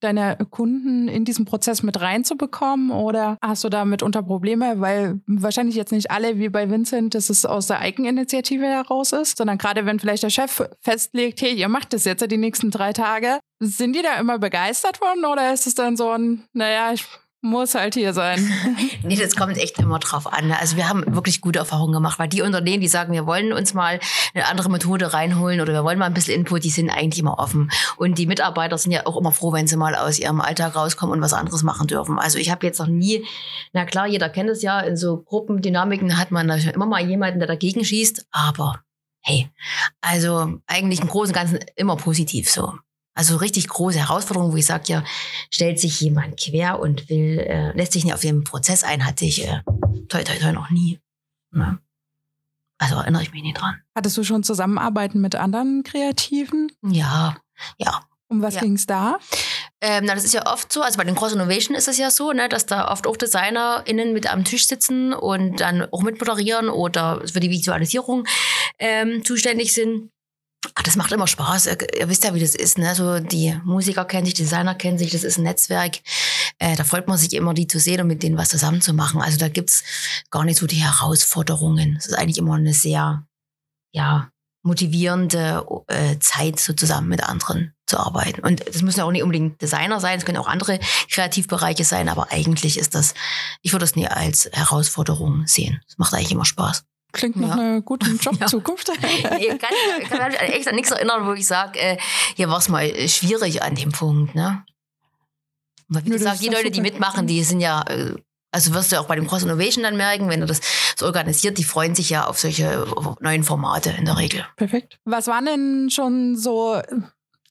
deine Kunden in diesen Prozess mit reinzubekommen oder hast du damit unter Probleme? Weil wahrscheinlich jetzt nicht alle wie bei Vincent, dass es aus der Eigeninitiative heraus ist, sondern gerade wenn vielleicht der Chef festlegt, hey, ihr macht das jetzt die nächsten drei Tage, sind die da immer begeistert von oder ist es dann so ein, naja, ich muss halt hier sein. nee, das kommt echt immer drauf an. Also wir haben wirklich gute Erfahrungen gemacht, weil die Unternehmen, die sagen, wir wollen uns mal eine andere Methode reinholen oder wir wollen mal ein bisschen Input, die sind eigentlich immer offen. Und die Mitarbeiter sind ja auch immer froh, wenn sie mal aus ihrem Alltag rauskommen und was anderes machen dürfen. Also ich habe jetzt noch nie, na klar, jeder kennt es ja, in so Gruppendynamiken hat man immer mal jemanden, der dagegen schießt, aber hey, also eigentlich im Großen und Ganzen immer positiv so. Also richtig große Herausforderung, wo ich sage, ja, stellt sich jemand quer und will, äh, lässt sich nicht auf den Prozess ein, hatte ich äh, toi toi toi noch nie. Ja. Also erinnere ich mich nicht dran. Hattest du schon Zusammenarbeiten mit anderen Kreativen? Ja, ja. Um was ja. ging es da? Ähm, na, das ist ja oft so, also bei den Cross Innovation ist es ja so, ne, dass da oft auch DesignerInnen mit am Tisch sitzen und dann auch mitmoderieren oder für die Visualisierung ähm, zuständig sind. Ach, das macht immer Spaß. Ihr, ihr, wisst ja, wie das ist. Ne? So die Musiker kennen sich, die Designer kennen sich. Das ist ein Netzwerk. Äh, da freut man sich immer, die zu sehen und mit denen was zusammen zu machen. Also da gibt's gar nicht so die Herausforderungen. Es ist eigentlich immer eine sehr, ja, motivierende äh, Zeit, so zusammen mit anderen zu arbeiten. Und das müssen ja auch nicht unbedingt Designer sein, es können auch andere Kreativbereiche sein, aber eigentlich ist das, ich würde das nie als Herausforderung sehen. Es macht eigentlich immer Spaß. Klingt nach ja. einer guten Jobzukunft. Ja. ich kann, ich kann mich echt an nichts erinnern, wo ich sage, äh, hier war es mal schwierig an dem Punkt. Ne? Weil wie gesagt, die Leute, die mitmachen, die sind ja, äh, also wirst du auch bei dem Cross Innovation dann merken, wenn du das so organisiert, die freuen sich ja auf solche neuen Formate in der Regel. Perfekt. Was waren denn schon so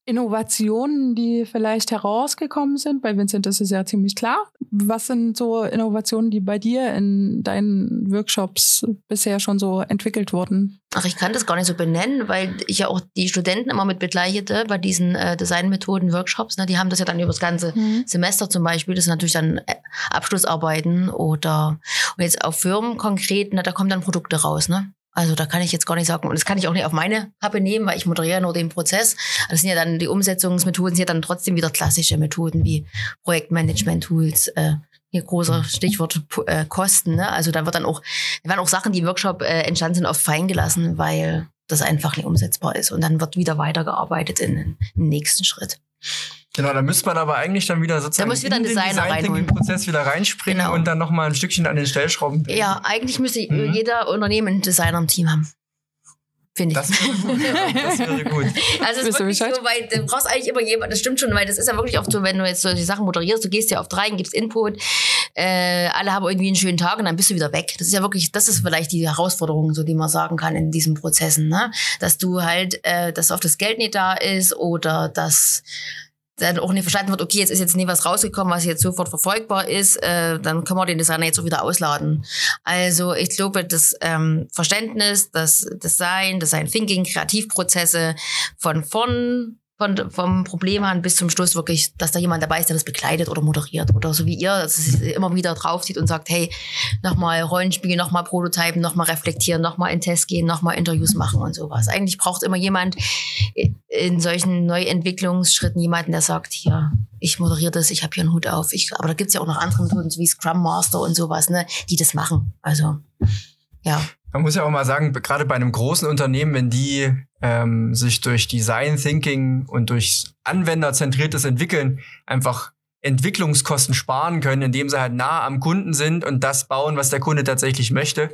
Innovationen, die vielleicht herausgekommen sind? Bei Vincent ist es ja ziemlich klar. Was sind so Innovationen, die bei dir in deinen Workshops bisher schon so entwickelt wurden? Ach, ich kann das gar nicht so benennen, weil ich ja auch die Studenten immer mit begleitete bei diesen äh, Designmethoden-Workshops. Ne? Die haben das ja dann über das ganze mhm. Semester zum Beispiel. Das sind natürlich dann äh, Abschlussarbeiten oder und jetzt auf Firmen konkret, ne, da kommen dann Produkte raus. Ne? Also da kann ich jetzt gar nicht sagen, und das kann ich auch nicht auf meine Kappe nehmen, weil ich moderiere nur den Prozess. Das sind ja dann die Umsetzungsmethoden, sind ja dann trotzdem wieder klassische Methoden wie Projektmanagement-Tools, äh, hier großer Stichwort äh, Kosten. Ne? Also da wird dann auch, da werden auch Sachen, die im Workshop äh, entstanden sind, oft feingelassen, weil das einfach nicht umsetzbar ist. Und dann wird wieder weitergearbeitet in, in den nächsten Schritt. Genau, da müsste man aber eigentlich dann wieder sozusagen da muss wieder in den Design-Prozess wieder reinspringen genau. und dann nochmal ein Stückchen an den Stellschrauben. Drehen. Ja, eigentlich müsste mhm. jeder Unternehmen einen Designer im Team haben. Finde ich. Das wäre gut. Ja, das wäre gut. Also es ist wirklich so, weil du brauchst eigentlich immer jemanden, das stimmt schon, weil das ist ja wirklich oft so, wenn du jetzt so die Sachen moderierst, du gehst ja oft rein, gibst Input, äh, alle haben irgendwie einen schönen Tag und dann bist du wieder weg. Das ist ja wirklich, das ist vielleicht die Herausforderung, so die man sagen kann in diesen Prozessen, ne? Dass du halt, äh, dass oft das Geld nicht da ist oder dass dann auch nicht verstanden wird, okay, jetzt ist jetzt nie was rausgekommen, was jetzt sofort verfolgbar ist, äh, dann können wir den Designer jetzt auch wieder ausladen. Also ich glaube, das ähm, Verständnis, das Design, Design Thinking, Kreativprozesse von vorn von, vom Problem an bis zum Schluss wirklich, dass da jemand dabei ist, der das begleitet oder moderiert oder so wie ihr, dass es immer wieder drauf zieht und sagt, hey, nochmal Rollenspiel, nochmal Prototypen, nochmal reflektieren, nochmal in Test gehen, nochmal Interviews machen und sowas. Eigentlich braucht immer jemand in solchen Neuentwicklungsschritten jemanden, der sagt, hier, ich moderiere das, ich habe hier einen Hut auf. Ich, aber da gibt's ja auch noch andere Methoden, so wie Scrum Master und sowas, ne, die das machen. Also, ja. Man muss ja auch mal sagen, gerade bei einem großen Unternehmen, wenn die ähm, sich durch Design Thinking und durch anwenderzentriertes Entwickeln einfach Entwicklungskosten sparen können, indem sie halt nah am Kunden sind und das bauen, was der Kunde tatsächlich möchte,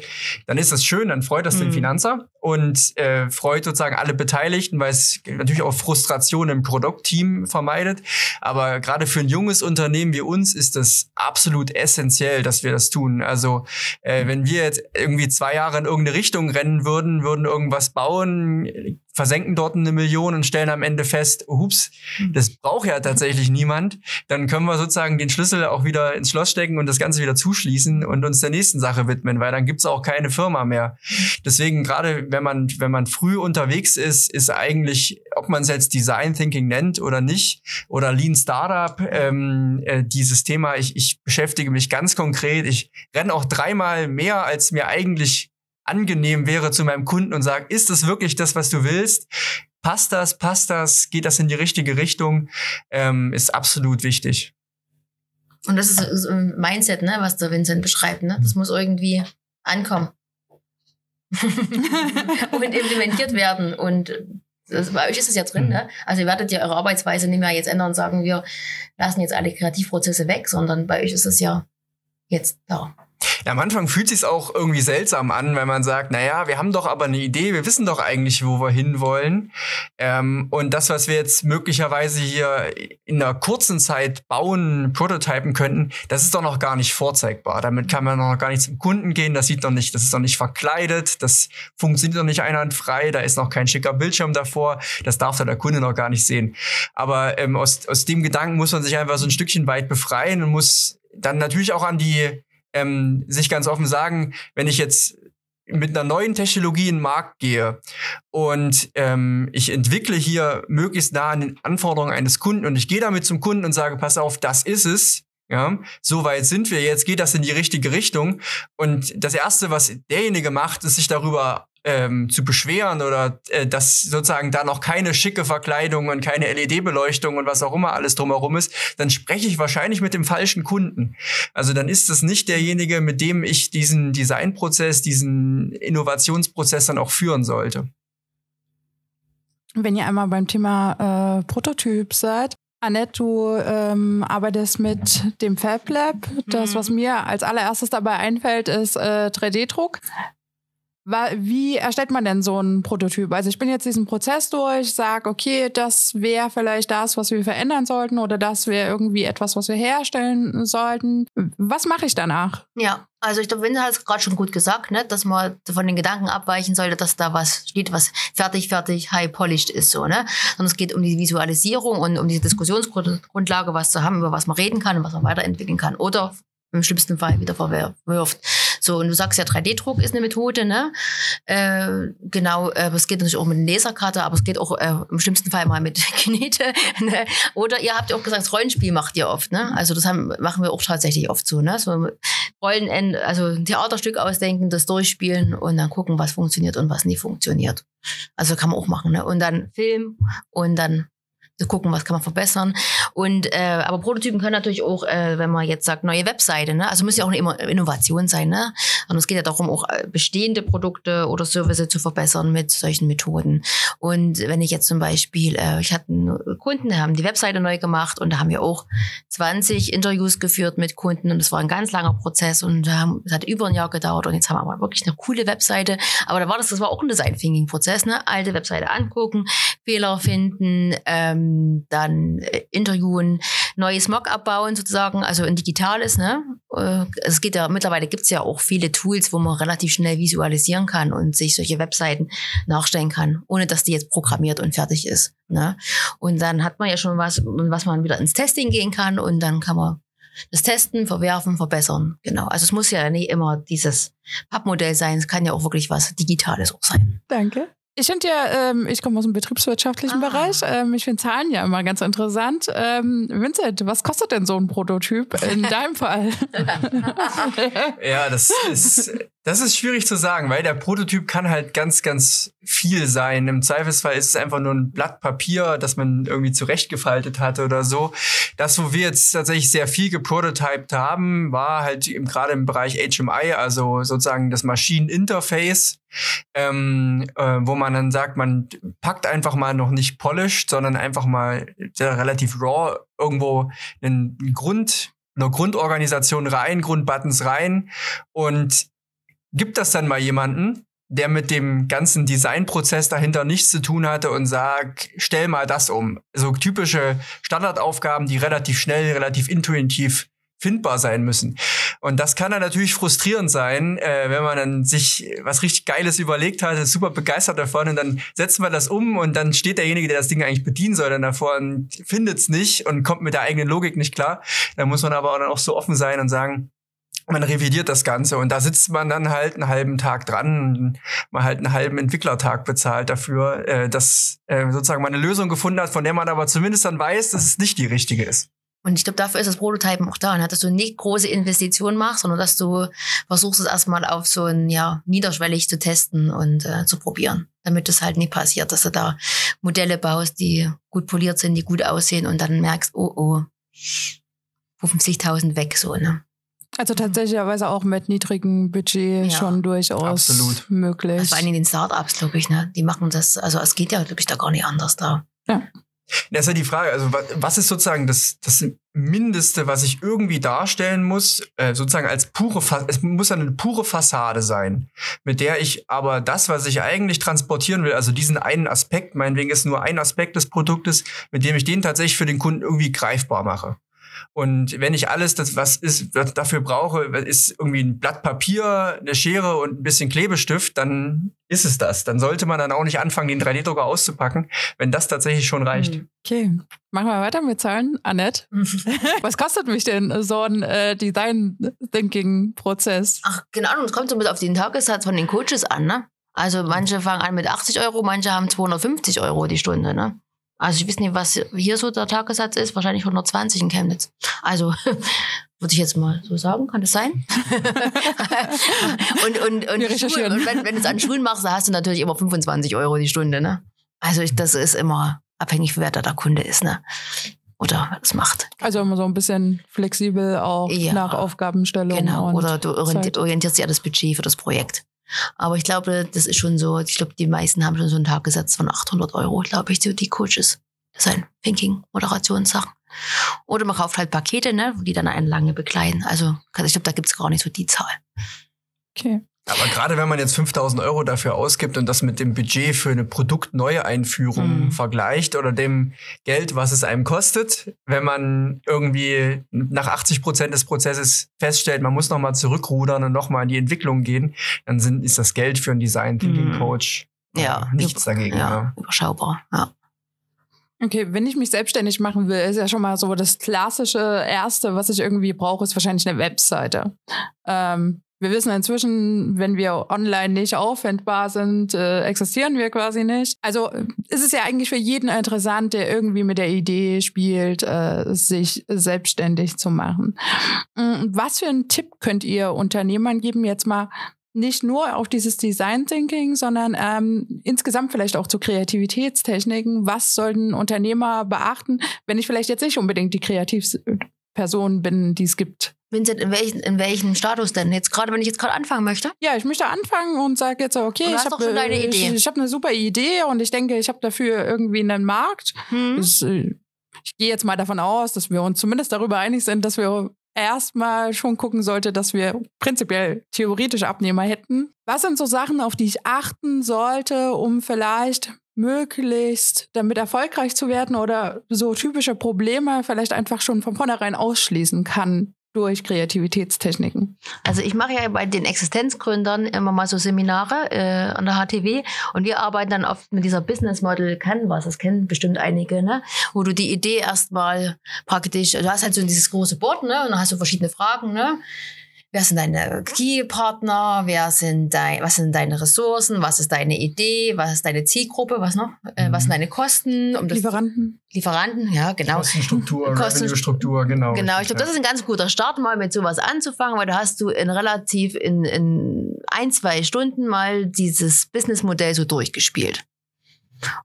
dann ist das schön, dann freut das mhm. den Finanzer und äh, freut sozusagen alle Beteiligten, weil es natürlich auch Frustration im Produktteam vermeidet. Aber gerade für ein junges Unternehmen wie uns ist das absolut essentiell, dass wir das tun. Also äh, wenn wir jetzt irgendwie zwei Jahre in irgendeine Richtung rennen würden, würden irgendwas bauen, versenken dort eine Million und stellen am Ende fest, hups, das braucht ja tatsächlich niemand, dann können wir sozusagen den Schlüssel auch wieder ins Schloss stecken und das Ganze wieder zuschließen und uns der nächsten Sache widmen, weil dann gibt's auch keine Firma mehr. Deswegen gerade, wenn man, wenn man früh unterwegs ist, ist eigentlich, ob man es jetzt Design Thinking nennt oder nicht, oder Lean Startup, ähm, äh, dieses Thema, ich, ich beschäftige mich ganz konkret, ich renne auch dreimal mehr, als mir eigentlich angenehm wäre zu meinem Kunden und sage, ist das wirklich das, was du willst? Passt das? Passt das? Geht das in die richtige Richtung? Ähm, ist absolut wichtig. Und das ist so ein Mindset, ne, was der Vincent beschreibt. Ne? Das muss irgendwie ankommen. und implementiert werden. Und das, bei euch ist es ja drin, ne? Also ihr werdet ja eure Arbeitsweise nicht mehr jetzt ändern und sagen, wir lassen jetzt alle Kreativprozesse weg, sondern bei euch ist es ja jetzt da. Ja, am Anfang fühlt sich auch irgendwie seltsam an, wenn man sagt, na ja, wir haben doch aber eine Idee, wir wissen doch eigentlich, wo wir hinwollen. Ähm, und das, was wir jetzt möglicherweise hier in einer kurzen Zeit bauen, prototypen könnten, das ist doch noch gar nicht vorzeigbar. Damit kann man noch gar nicht zum Kunden gehen, das sieht noch nicht, das ist noch nicht verkleidet, das funktioniert noch nicht einwandfrei, da ist noch kein schicker Bildschirm davor, das darf der Kunde noch gar nicht sehen. Aber ähm, aus, aus dem Gedanken muss man sich einfach so ein Stückchen weit befreien und muss dann natürlich auch an die ähm, sich ganz offen sagen, wenn ich jetzt mit einer neuen Technologie in den Markt gehe und ähm, ich entwickle hier möglichst nah an den Anforderungen eines Kunden und ich gehe damit zum Kunden und sage, pass auf, das ist es. Ja, so weit sind wir jetzt, geht das in die richtige Richtung. Und das erste, was derjenige macht, ist sich darüber ähm, zu beschweren oder äh, dass sozusagen da noch keine schicke Verkleidung und keine LED-Beleuchtung und was auch immer alles drumherum ist, dann spreche ich wahrscheinlich mit dem falschen Kunden. Also dann ist es nicht derjenige, mit dem ich diesen Designprozess, diesen Innovationsprozess dann auch führen sollte. wenn ihr einmal beim Thema äh, Prototyp seid. Annette, du ähm, arbeitest mit dem Fab Lab. Das, Mhm. was mir als allererstes dabei einfällt, ist äh, 3D-Druck. Wie erstellt man denn so einen Prototyp? Also ich bin jetzt diesen Prozess durch, sage, okay, das wäre vielleicht das, was wir verändern sollten oder das wäre irgendwie etwas, was wir herstellen sollten. Was mache ich danach? Ja, also ich glaube, Winter hat es gerade schon gut gesagt, ne, dass man von den Gedanken abweichen sollte, dass da was steht, was fertig, fertig, high polished ist, so, ne? Sondern es geht um die Visualisierung und um die Diskussionsgrundlage, was zu haben, über was man reden kann und was man weiterentwickeln kann. Oder im schlimmsten Fall wieder verwirft. So, und du sagst ja, 3D-Druck ist eine Methode, ne? Äh, genau, äh, es geht natürlich auch mit Laserkarte, aber es geht auch äh, im schlimmsten Fall mal mit Knete. Ne? Oder ihr habt ja auch gesagt, das Rollenspiel macht ihr oft, ne? Also das haben, machen wir auch tatsächlich oft so, ne? So Rollen, also ein Theaterstück ausdenken, das durchspielen und dann gucken, was funktioniert und was nie funktioniert. Also kann man auch machen, ne? Und dann Film und dann gucken, was kann man verbessern. Und äh, aber Prototypen können natürlich auch, äh, wenn man jetzt sagt, neue Webseite, ne? Also muss ja auch Immer- Innovation sein, ne? Und es geht ja darum, auch äh, bestehende Produkte oder Services zu verbessern mit solchen Methoden. Und wenn ich jetzt zum Beispiel, äh, ich hatte einen Kunden, der haben die Webseite neu gemacht und da haben wir auch 20 Interviews geführt mit Kunden und das war ein ganz langer Prozess und haben, es hat über ein Jahr gedauert und jetzt haben wir aber wirklich eine coole Webseite. Aber da war das, das war auch ein Design Thinking Prozess, ne? Alte Webseite angucken, Fehler finden, ähm, dann äh, interviewen, neues Mock-up bauen sozusagen, also ein digitales, ne? Äh, es geht ja, mittlerweile gibt's ja auch viele Tools, wo man relativ schnell visualisieren kann und sich solche Webseiten nachstellen kann, ohne dass die jetzt programmiert und fertig ist. Ne? Und dann hat man ja schon was, was man wieder ins Testing gehen kann und dann kann man das testen, verwerfen, verbessern. Genau. Also es muss ja nicht immer dieses Pappmodell sein, es kann ja auch wirklich was Digitales auch sein. Danke. Ich finde ja, ähm, ich komme aus dem betriebswirtschaftlichen Ah. Bereich. Ähm, ich finde Zahlen ja immer ganz interessant. Ähm, Vincent, was kostet denn so ein Prototyp in deinem Fall? Ja, das ist, das ist schwierig zu sagen, weil der Prototyp kann halt ganz, ganz viel sein. Im Zweifelsfall ist es einfach nur ein Blatt Papier, das man irgendwie zurechtgefaltet hatte oder so. Das, wo wir jetzt tatsächlich sehr viel geprototyped haben, war halt eben gerade im Bereich HMI, also sozusagen das Maschineninterface, ähm, äh, wo man dann sagt, man packt einfach mal noch nicht polished, sondern einfach mal relativ raw irgendwo einen Grund, eine Grundorganisation rein, Grundbuttons rein und gibt das dann mal jemanden, der mit dem ganzen Designprozess dahinter nichts zu tun hatte und sagt, stell mal das um. So typische Standardaufgaben, die relativ schnell, relativ intuitiv findbar sein müssen. Und das kann dann natürlich frustrierend sein, äh, wenn man dann sich was richtig Geiles überlegt hat, ist super begeistert davon und dann setzt man das um und dann steht derjenige, der das Ding eigentlich bedienen soll, dann davor und findet es nicht und kommt mit der eigenen Logik nicht klar. Da muss man aber auch dann auch so offen sein und sagen, man revidiert das Ganze und da sitzt man dann halt einen halben Tag dran man halt einen halben Entwicklertag bezahlt dafür, äh, dass äh, sozusagen man eine Lösung gefunden hat, von der man aber zumindest dann weiß, dass es nicht die richtige ist. Und ich glaube, dafür ist das Prototypen auch da, ne? dass du nicht große Investitionen machst, sondern dass du versuchst es erstmal auf so ein, ja, niederschwellig zu testen und äh, zu probieren. Damit es halt nie passiert, dass du da Modelle baust, die gut poliert sind, die gut aussehen und dann merkst, oh, oh, 50.000 weg, so, ne? Also tatsächlicherweise auch mit niedrigem Budget Ja. schon durchaus Absolut. möglich. Also vor allen Dingen den Startups, glaube ich, ne? Die machen das, also es geht ja, glaube ich, da gar nicht anders da. Das ist ja die Frage, also wa- was ist sozusagen das, das Mindeste, was ich irgendwie darstellen muss, äh, sozusagen als pure, Fa es muss eine pure Fassade sein, mit der ich aber das, was ich eigentlich transportieren will, also diesen einen Aspekt, meinetwegen ist nur ein Aspekt des Produktes, mit dem ich den tatsächlich für den Kunden irgendwie greifbar mache. Und wenn ich alles, das, was ist, was dafür brauche, ist irgendwie ein Blatt Papier, eine Schere und ein bisschen Klebestift, dann ist es das. Dann sollte man dann auch nicht anfangen, den 3D-Drucker auszupacken, wenn das tatsächlich schon reicht. Hm. Okay, machen wir weiter mit Zahlen. Annette, was kostet mich denn so ein äh, Design-Thinking-Prozess? Ach, genau, und es kommt so mit auf den Tagessatz von den Coaches an, ne? Also manche fangen an mit 80 Euro, manche haben 250 Euro die Stunde, ne? Also ich weiß nicht, was hier so der Tagessatz ist, wahrscheinlich 120 in Chemnitz. Also würde ich jetzt mal so sagen, kann das sein? und und, und. Schulen, und wenn, wenn du es an Schulen machst, dann hast du natürlich immer 25 Euro die Stunde, ne? Also ich, das ist immer abhängig, wer da der Kunde ist, ne? Oder wer das macht. Also immer so ein bisschen flexibel auch Ja. nach Aufgabenstellung. Genau. Oder du orientierst dich an das Budget für das Projekt. Aber ich glaube, das ist schon so, ich glaube, die meisten haben schon so einen Tagesatz von 800 Euro, glaube ich, die Coaches. Design, Thinking, Moderationssachen. Oder man kauft halt Pakete, ne, die dann einen lange begleiten. Also ich glaube, da gibt es gar nicht so die Zahl. Okay. Aber gerade wenn man jetzt 5000 Euro dafür ausgibt und das mit dem Budget für eine Produktneueinführung mhm. vergleicht oder dem Geld, was es einem kostet, wenn man irgendwie nach 80 Prozent des Prozesses feststellt, man muss nochmal zurückrudern und nochmal in die Entwicklung gehen, dann sind, ist das Geld für einen Design Thinking mhm. Coach mhm. ja, nichts dagegen. Ja, ja. Überschaubar, ja. Okay, wenn ich mich selbstständig machen will, ist ja schon mal so das klassische Erste, was ich irgendwie brauche, ist wahrscheinlich eine Webseite. Ähm, wir wissen inzwischen, wenn wir online nicht auffindbar sind, äh, existieren wir quasi nicht. Also ist es ja eigentlich für jeden interessant, der irgendwie mit der Idee spielt, äh, sich selbstständig zu machen. Mm, was für einen Tipp könnt ihr Unternehmern geben, jetzt mal nicht nur auf dieses Design Thinking, sondern ähm, insgesamt vielleicht auch zu Kreativitätstechniken. Was sollten Unternehmer beachten, wenn ich vielleicht jetzt nicht unbedingt die Kreativperson bin, die es gibt? Vincent, in, welchen, in welchem Status denn? Jetzt gerade, wenn ich jetzt gerade anfangen möchte? Ja, ich möchte anfangen und sage jetzt, okay, ich habe eine, ich, ich hab eine super Idee und ich denke, ich habe dafür irgendwie einen Markt. Hm. Das, äh, ich gehe jetzt mal davon aus, dass wir uns zumindest darüber einig sind, dass wir erstmal schon gucken sollte, dass wir prinzipiell theoretisch Abnehmer hätten. Was sind so Sachen, auf die ich achten sollte, um vielleicht möglichst damit erfolgreich zu werden oder so typische Probleme vielleicht einfach schon von vornherein ausschließen kann, durch Kreativitätstechniken? Also ich mache ja bei den Existenzgründern immer mal so Seminare äh, an der HTW und wir arbeiten dann oft mit dieser Business Model Canvas, das kennen bestimmt einige, ne? wo du die Idee erstmal praktisch, du hast halt so dieses große Board ne? und dann hast du verschiedene Fragen, ne? Wer sind deine Key-Partner, wer sind dein, was sind deine Ressourcen, was ist deine Idee, was ist deine Zielgruppe, was noch, äh, was sind mhm. deine Kosten? Um Lieferanten. Lieferanten, ja, genau. Kostenstruktur, Kostenstruktur, genau. Genau, ich glaube, das ist ein ganz guter Start, mal mit sowas anzufangen, weil da hast du in relativ in, in ein, zwei Stunden mal dieses Businessmodell so durchgespielt.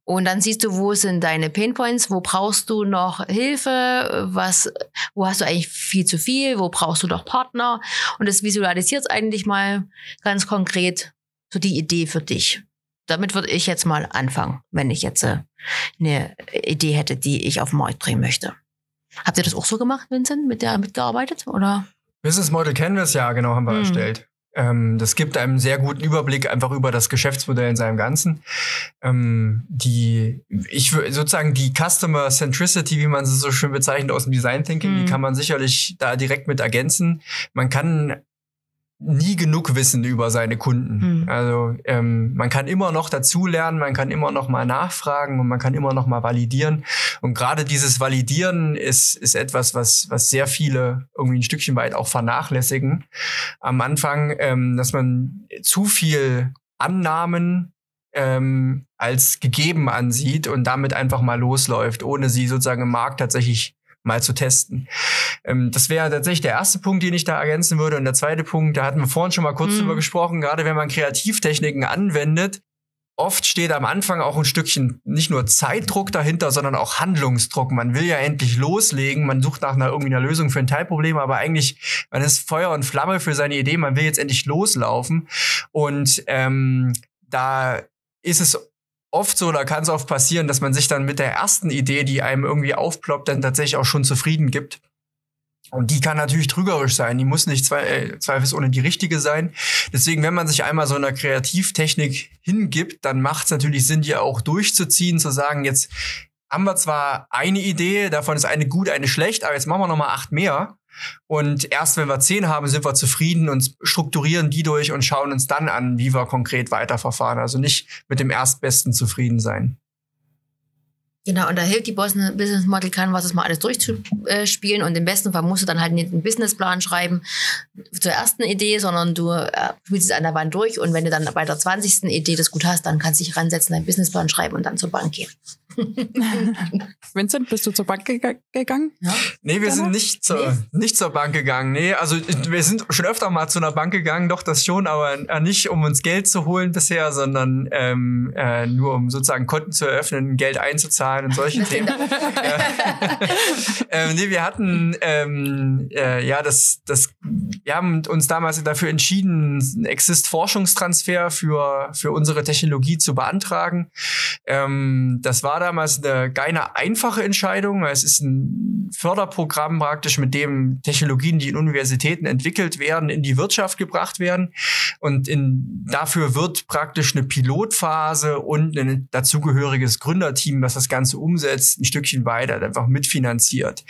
Und dann siehst du, wo sind deine Painpoints, wo brauchst du noch Hilfe, was, wo hast du eigentlich viel zu viel, wo brauchst du noch Partner. Und das visualisiert eigentlich mal ganz konkret so die Idee für dich. Damit würde ich jetzt mal anfangen, wenn ich jetzt äh, eine Idee hätte, die ich auf den Markt bringen möchte. Habt ihr das auch so gemacht, Vincent, mit der mitgearbeitet? Oder? Business Model Canvas, ja, genau, haben wir hm. erstellt. Ähm, das gibt einem sehr guten Überblick einfach über das Geschäftsmodell in seinem Ganzen. Ähm, die, ich sozusagen die Customer Centricity, wie man sie so schön bezeichnet aus dem Design Thinking, mhm. die kann man sicherlich da direkt mit ergänzen. Man kann nie genug wissen über seine Kunden. Mhm. Also ähm, man kann immer noch dazulernen, man kann immer noch mal nachfragen und man kann immer noch mal validieren. Und gerade dieses Validieren ist, ist etwas, was, was sehr viele irgendwie ein Stückchen weit auch vernachlässigen. Am Anfang, ähm, dass man zu viel Annahmen ähm, als gegeben ansieht und damit einfach mal losläuft, ohne sie sozusagen im Markt tatsächlich mal zu testen. Ähm, das wäre tatsächlich der erste Punkt, den ich da ergänzen würde. Und der zweite Punkt, da hatten wir vorhin schon mal kurz mhm. drüber gesprochen, gerade wenn man Kreativtechniken anwendet, oft steht am Anfang auch ein Stückchen nicht nur Zeitdruck dahinter, sondern auch Handlungsdruck. Man will ja endlich loslegen, man sucht nach einer irgendwie einer Lösung für ein Teilproblem, aber eigentlich man ist Feuer und Flamme für seine Idee, man will jetzt endlich loslaufen und ähm, da ist es oft so, da kann es oft passieren, dass man sich dann mit der ersten Idee, die einem irgendwie aufploppt, dann tatsächlich auch schon zufrieden gibt. Und die kann natürlich trügerisch sein. Die muss nicht äh, zweifelsohne die richtige sein. Deswegen, wenn man sich einmal so einer Kreativtechnik hingibt, dann macht es natürlich Sinn, die auch durchzuziehen, zu sagen, jetzt haben wir zwar eine Idee, davon ist eine gut, eine schlecht, aber jetzt machen wir noch mal acht mehr. Und erst wenn wir zehn haben, sind wir zufrieden und strukturieren die durch und schauen uns dann an, wie wir konkret weiterverfahren. Also nicht mit dem Erstbesten zufrieden sein. Genau, und da hilft die Business Model Canvas, das mal alles durchzuspielen. Und im besten Fall musst du dann halt nicht einen Businessplan schreiben zur ersten Idee, sondern du äh, spielst es an der Wand durch. Und wenn du dann bei der 20. Idee das gut hast, dann kannst du dich ransetzen, deinen Businessplan schreiben und dann zur Bank gehen. Vincent, bist du zur Bank ge gegangen? Ja. Nee, wir sind nicht zur, nee. nicht zur Bank gegangen. Nee, also wir sind schon öfter mal zu einer Bank gegangen, doch das schon, aber äh, nicht um uns Geld zu holen bisher, sondern ähm, äh, nur um sozusagen Konten zu eröffnen, Geld einzuzahlen und solche Themen. äh, nee, wir hatten ähm, äh, ja das, das, wir haben uns damals dafür entschieden, einen Exist-Forschungstransfer für, für unsere Technologie zu beantragen. Ähm, das war damals eine keine einfache Entscheidung. Es ist ein Förderprogramm praktisch, mit dem Technologien, die in Universitäten entwickelt werden, in die Wirtschaft gebracht werden. Und in, dafür wird praktisch eine Pilotphase und ein dazugehöriges Gründerteam, das das Ganze umsetzt, ein Stückchen weiter einfach mitfinanziert.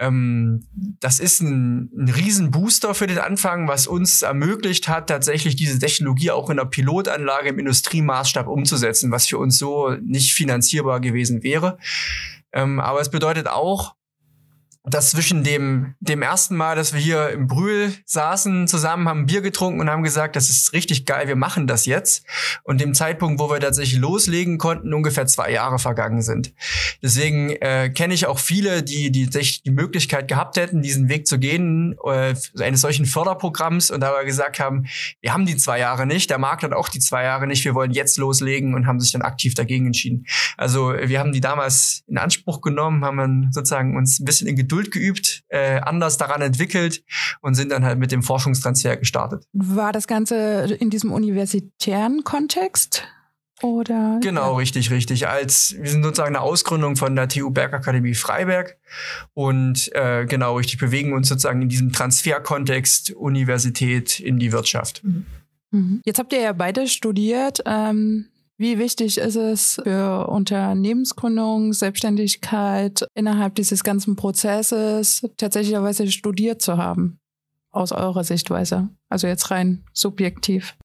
Ähm, das ist ein, ein Riesenbooster für den Anfang, was uns ermöglicht hat, tatsächlich diese Technologie auch in einer Pilotanlage im Industriemaßstab umzusetzen, was für uns so nicht finanzierbar gewesen wäre. Ähm, aber es bedeutet auch, dass zwischen dem, dem ersten Mal, dass wir hier im Brühl saßen, zusammen haben Bier getrunken und haben gesagt, das ist richtig geil, wir machen das jetzt. Und dem Zeitpunkt, wo wir tatsächlich loslegen konnten, ungefähr zwei Jahre vergangen sind. Deswegen äh, kenne ich auch viele, die, die sich die Möglichkeit gehabt hätten, diesen Weg zu gehen, äh, eines solchen Förderprogramms und dabei gesagt haben, wir haben die zwei Jahre nicht, der Markt hat auch die zwei Jahre nicht, wir wollen jetzt loslegen und haben sich dann aktiv dagegen entschieden. Also wir haben die damals in Anspruch genommen, haben dann sozusagen uns ein bisschen in Geduld geübt, äh, anders daran entwickelt und sind dann halt mit dem Forschungstransfer gestartet. War das Ganze in diesem universitären Kontext? Oder? Genau, ja. richtig, richtig. Als wir sind sozusagen eine Ausgründung von der TU Bergakademie Freiberg und äh, genau, richtig bewegen uns sozusagen in diesem Transferkontext Universität in die Wirtschaft. Mhm. Jetzt habt ihr ja beide studiert. Ähm, wie wichtig ist es für Unternehmensgründung, Selbstständigkeit innerhalb dieses ganzen Prozesses tatsächlicherweise studiert zu haben? Aus eurer Sichtweise. Also jetzt rein subjektiv.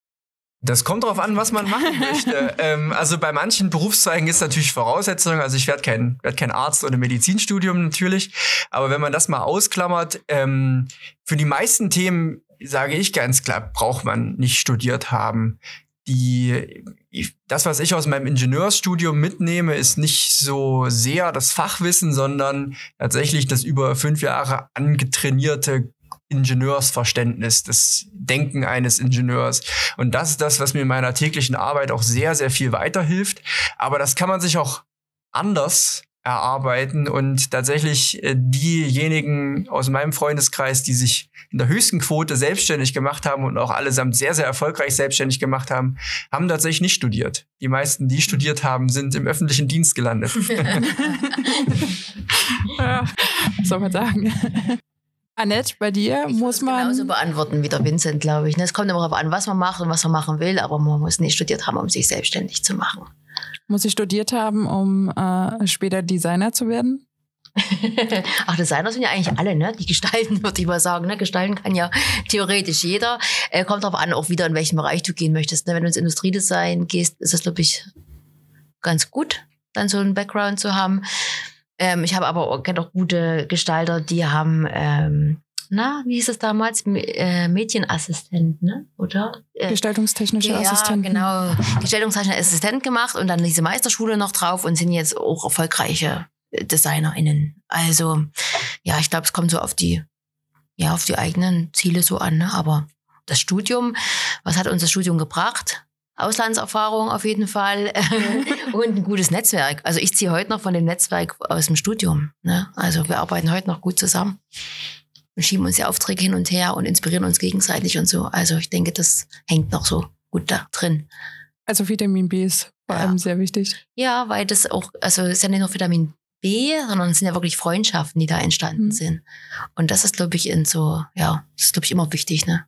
Das kommt darauf an, was man machen möchte. ähm, also bei manchen Berufszweigen ist natürlich Voraussetzung. Also ich werde kein, werd kein Arzt oder Medizinstudium natürlich. Aber wenn man das mal ausklammert, ähm, für die meisten Themen sage ich ganz klar, braucht man nicht studiert haben die, das, was ich aus meinem Ingenieursstudium mitnehme, ist nicht so sehr das Fachwissen, sondern tatsächlich das über fünf Jahre angetrainierte Ingenieursverständnis, das Denken eines Ingenieurs. Und das ist das, was mir in meiner täglichen Arbeit auch sehr, sehr viel weiterhilft. Aber das kann man sich auch anders erarbeiten und tatsächlich äh, diejenigen aus meinem Freundeskreis, die sich in der höchsten Quote selbstständig gemacht haben und auch allesamt sehr, sehr erfolgreich selbstständig gemacht haben, haben tatsächlich nicht studiert. Die meisten, die studiert haben, sind im öffentlichen Dienst gelandet. ja, soll man sagen. Annette, bei dir ich muss man. genauso beantworten wie der Vincent, glaube ich. Ne? Es kommt immer darauf an, was man macht und was man machen will, aber man muss nicht studiert haben, um sich selbstständig zu machen. Muss ich studiert haben, um äh, später Designer zu werden? Ach, Designer sind ja eigentlich alle, ne? Die gestalten, würde ich mal sagen. Ne? Gestalten kann ja theoretisch jeder. Äh, kommt darauf an, auch wieder in welchen Bereich du gehen möchtest. Ne? Wenn du ins Industriedesign gehst, ist das, glaube ich, ganz gut, dann so einen Background zu haben. Ähm, ich habe aber auch, auch gute Gestalter, die haben ähm, na, wie hieß es damals? Äh, Mädchenassistent, ne? Oder? Äh, Gestaltungstechnische ja, Assistent. genau. Gestaltungstechnische Assistent gemacht und dann diese Meisterschule noch drauf und sind jetzt auch erfolgreiche DesignerInnen. Also, ja, ich glaube, es kommt so auf die, ja, auf die eigenen Ziele so an, ne? Aber das Studium, was hat uns das Studium gebracht? Auslandserfahrung auf jeden Fall und ein gutes Netzwerk. Also ich ziehe heute noch von dem Netzwerk aus dem Studium. Ne? Also wir arbeiten heute noch gut zusammen und schieben uns die Aufträge hin und her und inspirieren uns gegenseitig und so. Also ich denke, das hängt noch so gut da drin. Also Vitamin B ist vor ja. allem sehr wichtig. Ja, weil das auch, also es ist ja nicht nur Vitamin B, sondern es sind ja wirklich Freundschaften, die da entstanden mhm. sind. Und das ist, glaube ich, in so, ja, das ist, glaube ich, immer wichtig, ne?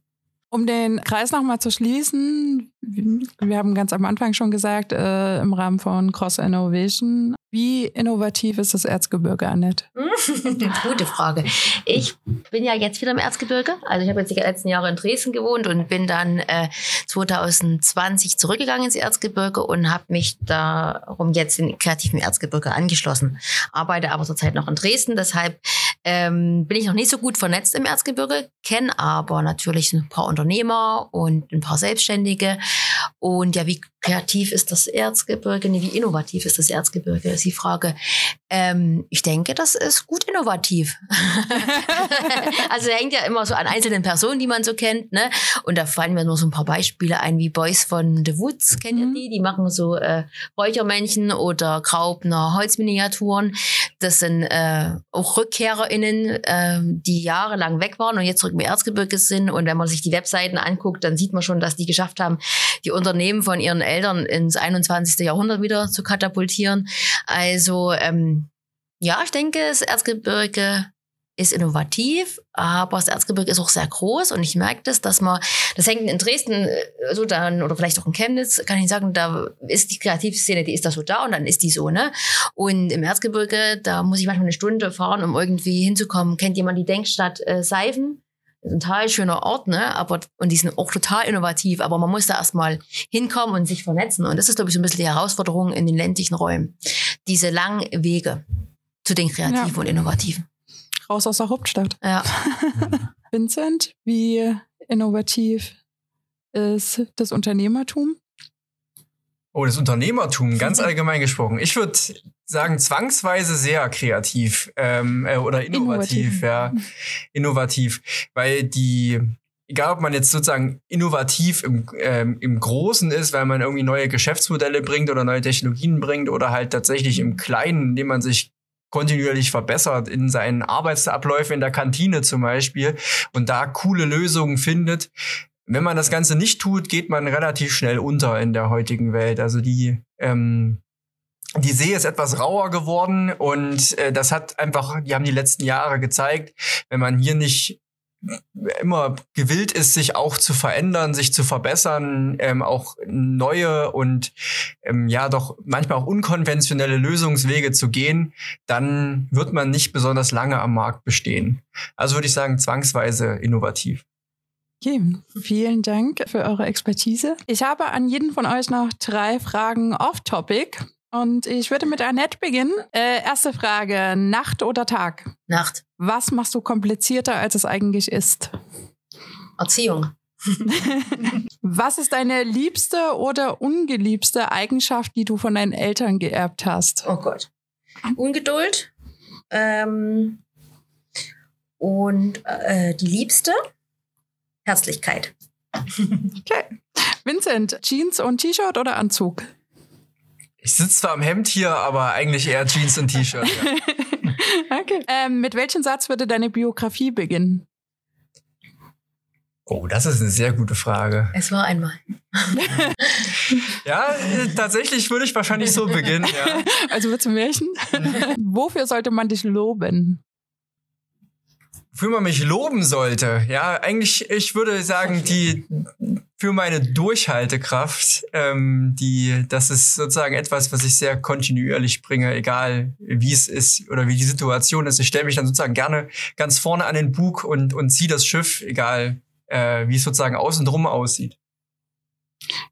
Um den Kreis nochmal zu schließen, wir haben ganz am Anfang schon gesagt, äh, im Rahmen von Cross Innovation wie innovativ ist das Erzgebirge, Annette? Gute Frage. Ich bin ja jetzt wieder im Erzgebirge. Also ich habe jetzt die letzten Jahre in Dresden gewohnt und bin dann äh, 2020 zurückgegangen ins Erzgebirge und habe mich darum jetzt in kreativen Erzgebirge angeschlossen. Arbeite aber zurzeit noch in Dresden, deshalb ähm, bin ich noch nicht so gut vernetzt im Erzgebirge, kenne aber natürlich ein paar Unternehmer und ein paar Selbstständige Und ja, wie kreativ ist das Erzgebirge? Nee, wie innovativ ist das Erzgebirge, ist die Frage. Ähm, ich denke, das ist gut innovativ. also hängt ja immer so an einzelnen Personen, die man so kennt. Ne? Und da fallen mir nur so ein paar Beispiele ein, wie Boys von The Woods, kennt ihr mhm. die? Die machen so äh, Räuchermännchen oder Graubner Holzminiaturen. Das sind äh, auch RückkehrerInnen, äh, die jahrelang weg waren und jetzt zurück im Erzgebirge sind. Und wenn man sich die Webseiten anguckt, dann sieht man schon, dass die geschafft haben, die Unternehmen von ihren Eltern ins 21. Jahrhundert wieder zu katapultieren. Also ähm, ja, ich denke, das Erzgebirge ist innovativ, aber das Erzgebirge ist auch sehr groß und ich merke das, dass man, das hängt in Dresden äh, so dann oder vielleicht auch in Chemnitz, kann ich sagen, da ist die Kreativszene, die ist da so da und dann ist die so, ne? Und im Erzgebirge, da muss ich manchmal eine Stunde fahren, um irgendwie hinzukommen. Kennt jemand die Denkstadt äh, Seifen? Ein total schöner Ort, ne? Aber, und die sind auch total innovativ, aber man muss da erstmal hinkommen und sich vernetzen. Und das ist, glaube ich, so ein bisschen die Herausforderung in den ländlichen Räumen. Diese langen Wege zu den Kreativen ja. und Innovativen. Raus aus der Hauptstadt. Ja. Vincent, wie innovativ ist das Unternehmertum? Oh, das Unternehmertum, ganz allgemein gesprochen. Ich würde sagen, zwangsweise sehr kreativ ähm, äh, oder innovativ, innovativ, ja. Innovativ. Weil die, egal ob man jetzt sozusagen innovativ im, ähm, im Großen ist, weil man irgendwie neue Geschäftsmodelle bringt oder neue Technologien bringt oder halt tatsächlich im Kleinen, indem man sich kontinuierlich verbessert in seinen Arbeitsabläufen in der Kantine zum Beispiel und da coole Lösungen findet, wenn man das Ganze nicht tut, geht man relativ schnell unter in der heutigen Welt. Also die, ähm, die See ist etwas rauer geworden und äh, das hat einfach, die haben die letzten Jahre gezeigt, wenn man hier nicht immer gewillt ist, sich auch zu verändern, sich zu verbessern, ähm, auch neue und ähm, ja doch manchmal auch unkonventionelle Lösungswege zu gehen, dann wird man nicht besonders lange am Markt bestehen. Also würde ich sagen, zwangsweise innovativ. Okay, vielen Dank für eure Expertise. Ich habe an jeden von euch noch drei Fragen off-topic. Und ich würde mit Annette beginnen. Äh, erste Frage: Nacht oder Tag? Nacht. Was machst du komplizierter, als es eigentlich ist? Erziehung. Was ist deine liebste oder ungeliebste Eigenschaft, die du von deinen Eltern geerbt hast? Oh Gott. Ungeduld. Ähm, und äh, die liebste Herzlichkeit. Okay. Vincent, Jeans und T-Shirt oder Anzug? Ich sitze zwar am Hemd hier, aber eigentlich eher Jeans und T-Shirt. Ja. okay. Ähm, mit welchem Satz würde deine Biografie beginnen? Oh, das ist eine sehr gute Frage. Es war einmal. ja, tatsächlich würde ich wahrscheinlich so beginnen. Ja. Also wird zum Märchen. Wofür sollte man dich loben? Wofür man mich loben sollte? Ja, eigentlich, ich würde sagen, die für meine Durchhaltekraft, ähm, die, das ist sozusagen etwas, was ich sehr kontinuierlich bringe, egal wie es ist oder wie die Situation ist. Ich stelle mich dann sozusagen gerne ganz vorne an den Bug und, und ziehe das Schiff, egal äh, wie es sozusagen außen drum aussieht.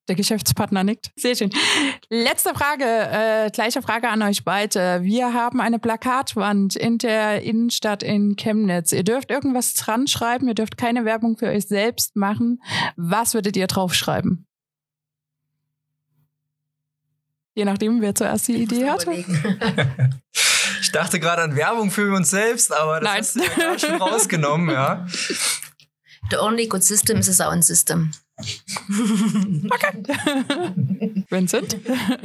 Der Geschäftspartner nickt. Sehr schön. Letzte Frage, äh, gleiche Frage an euch beide. Wir haben eine Plakatwand in der Innenstadt in Chemnitz. Ihr dürft irgendwas dran schreiben, ihr dürft keine Werbung für euch selbst machen. Was würdet ihr draufschreiben? Je nachdem, wer zuerst die Idee hat. ich dachte gerade an Werbung für uns selbst, aber das Nein. hast du ja schon rausgenommen, ja. The only good system is a sound system. Okay. Vincent?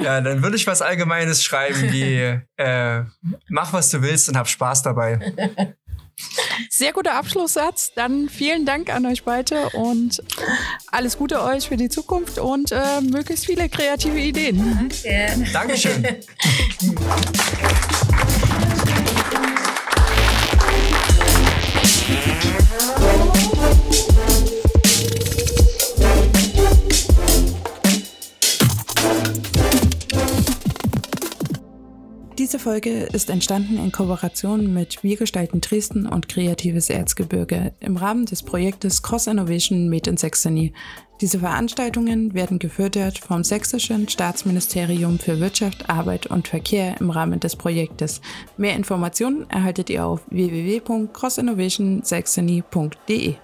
Ja, dann würde ich was Allgemeines schreiben wie äh, mach, was du willst und hab Spaß dabei. Sehr guter Abschlusssatz. Dann vielen Dank an euch beide und alles Gute euch für die Zukunft und äh, möglichst viele kreative Ideen. Danke. Dankeschön. Diese Folge ist entstanden in Kooperation mit Wir gestalten Dresden und Kreatives Erzgebirge im Rahmen des Projektes Cross Innovation Made in Saxony. Diese Veranstaltungen werden gefördert vom Sächsischen Staatsministerium für Wirtschaft, Arbeit und Verkehr im Rahmen des Projektes. Mehr Informationen erhaltet ihr auf www.crossinnovationsaxony.de.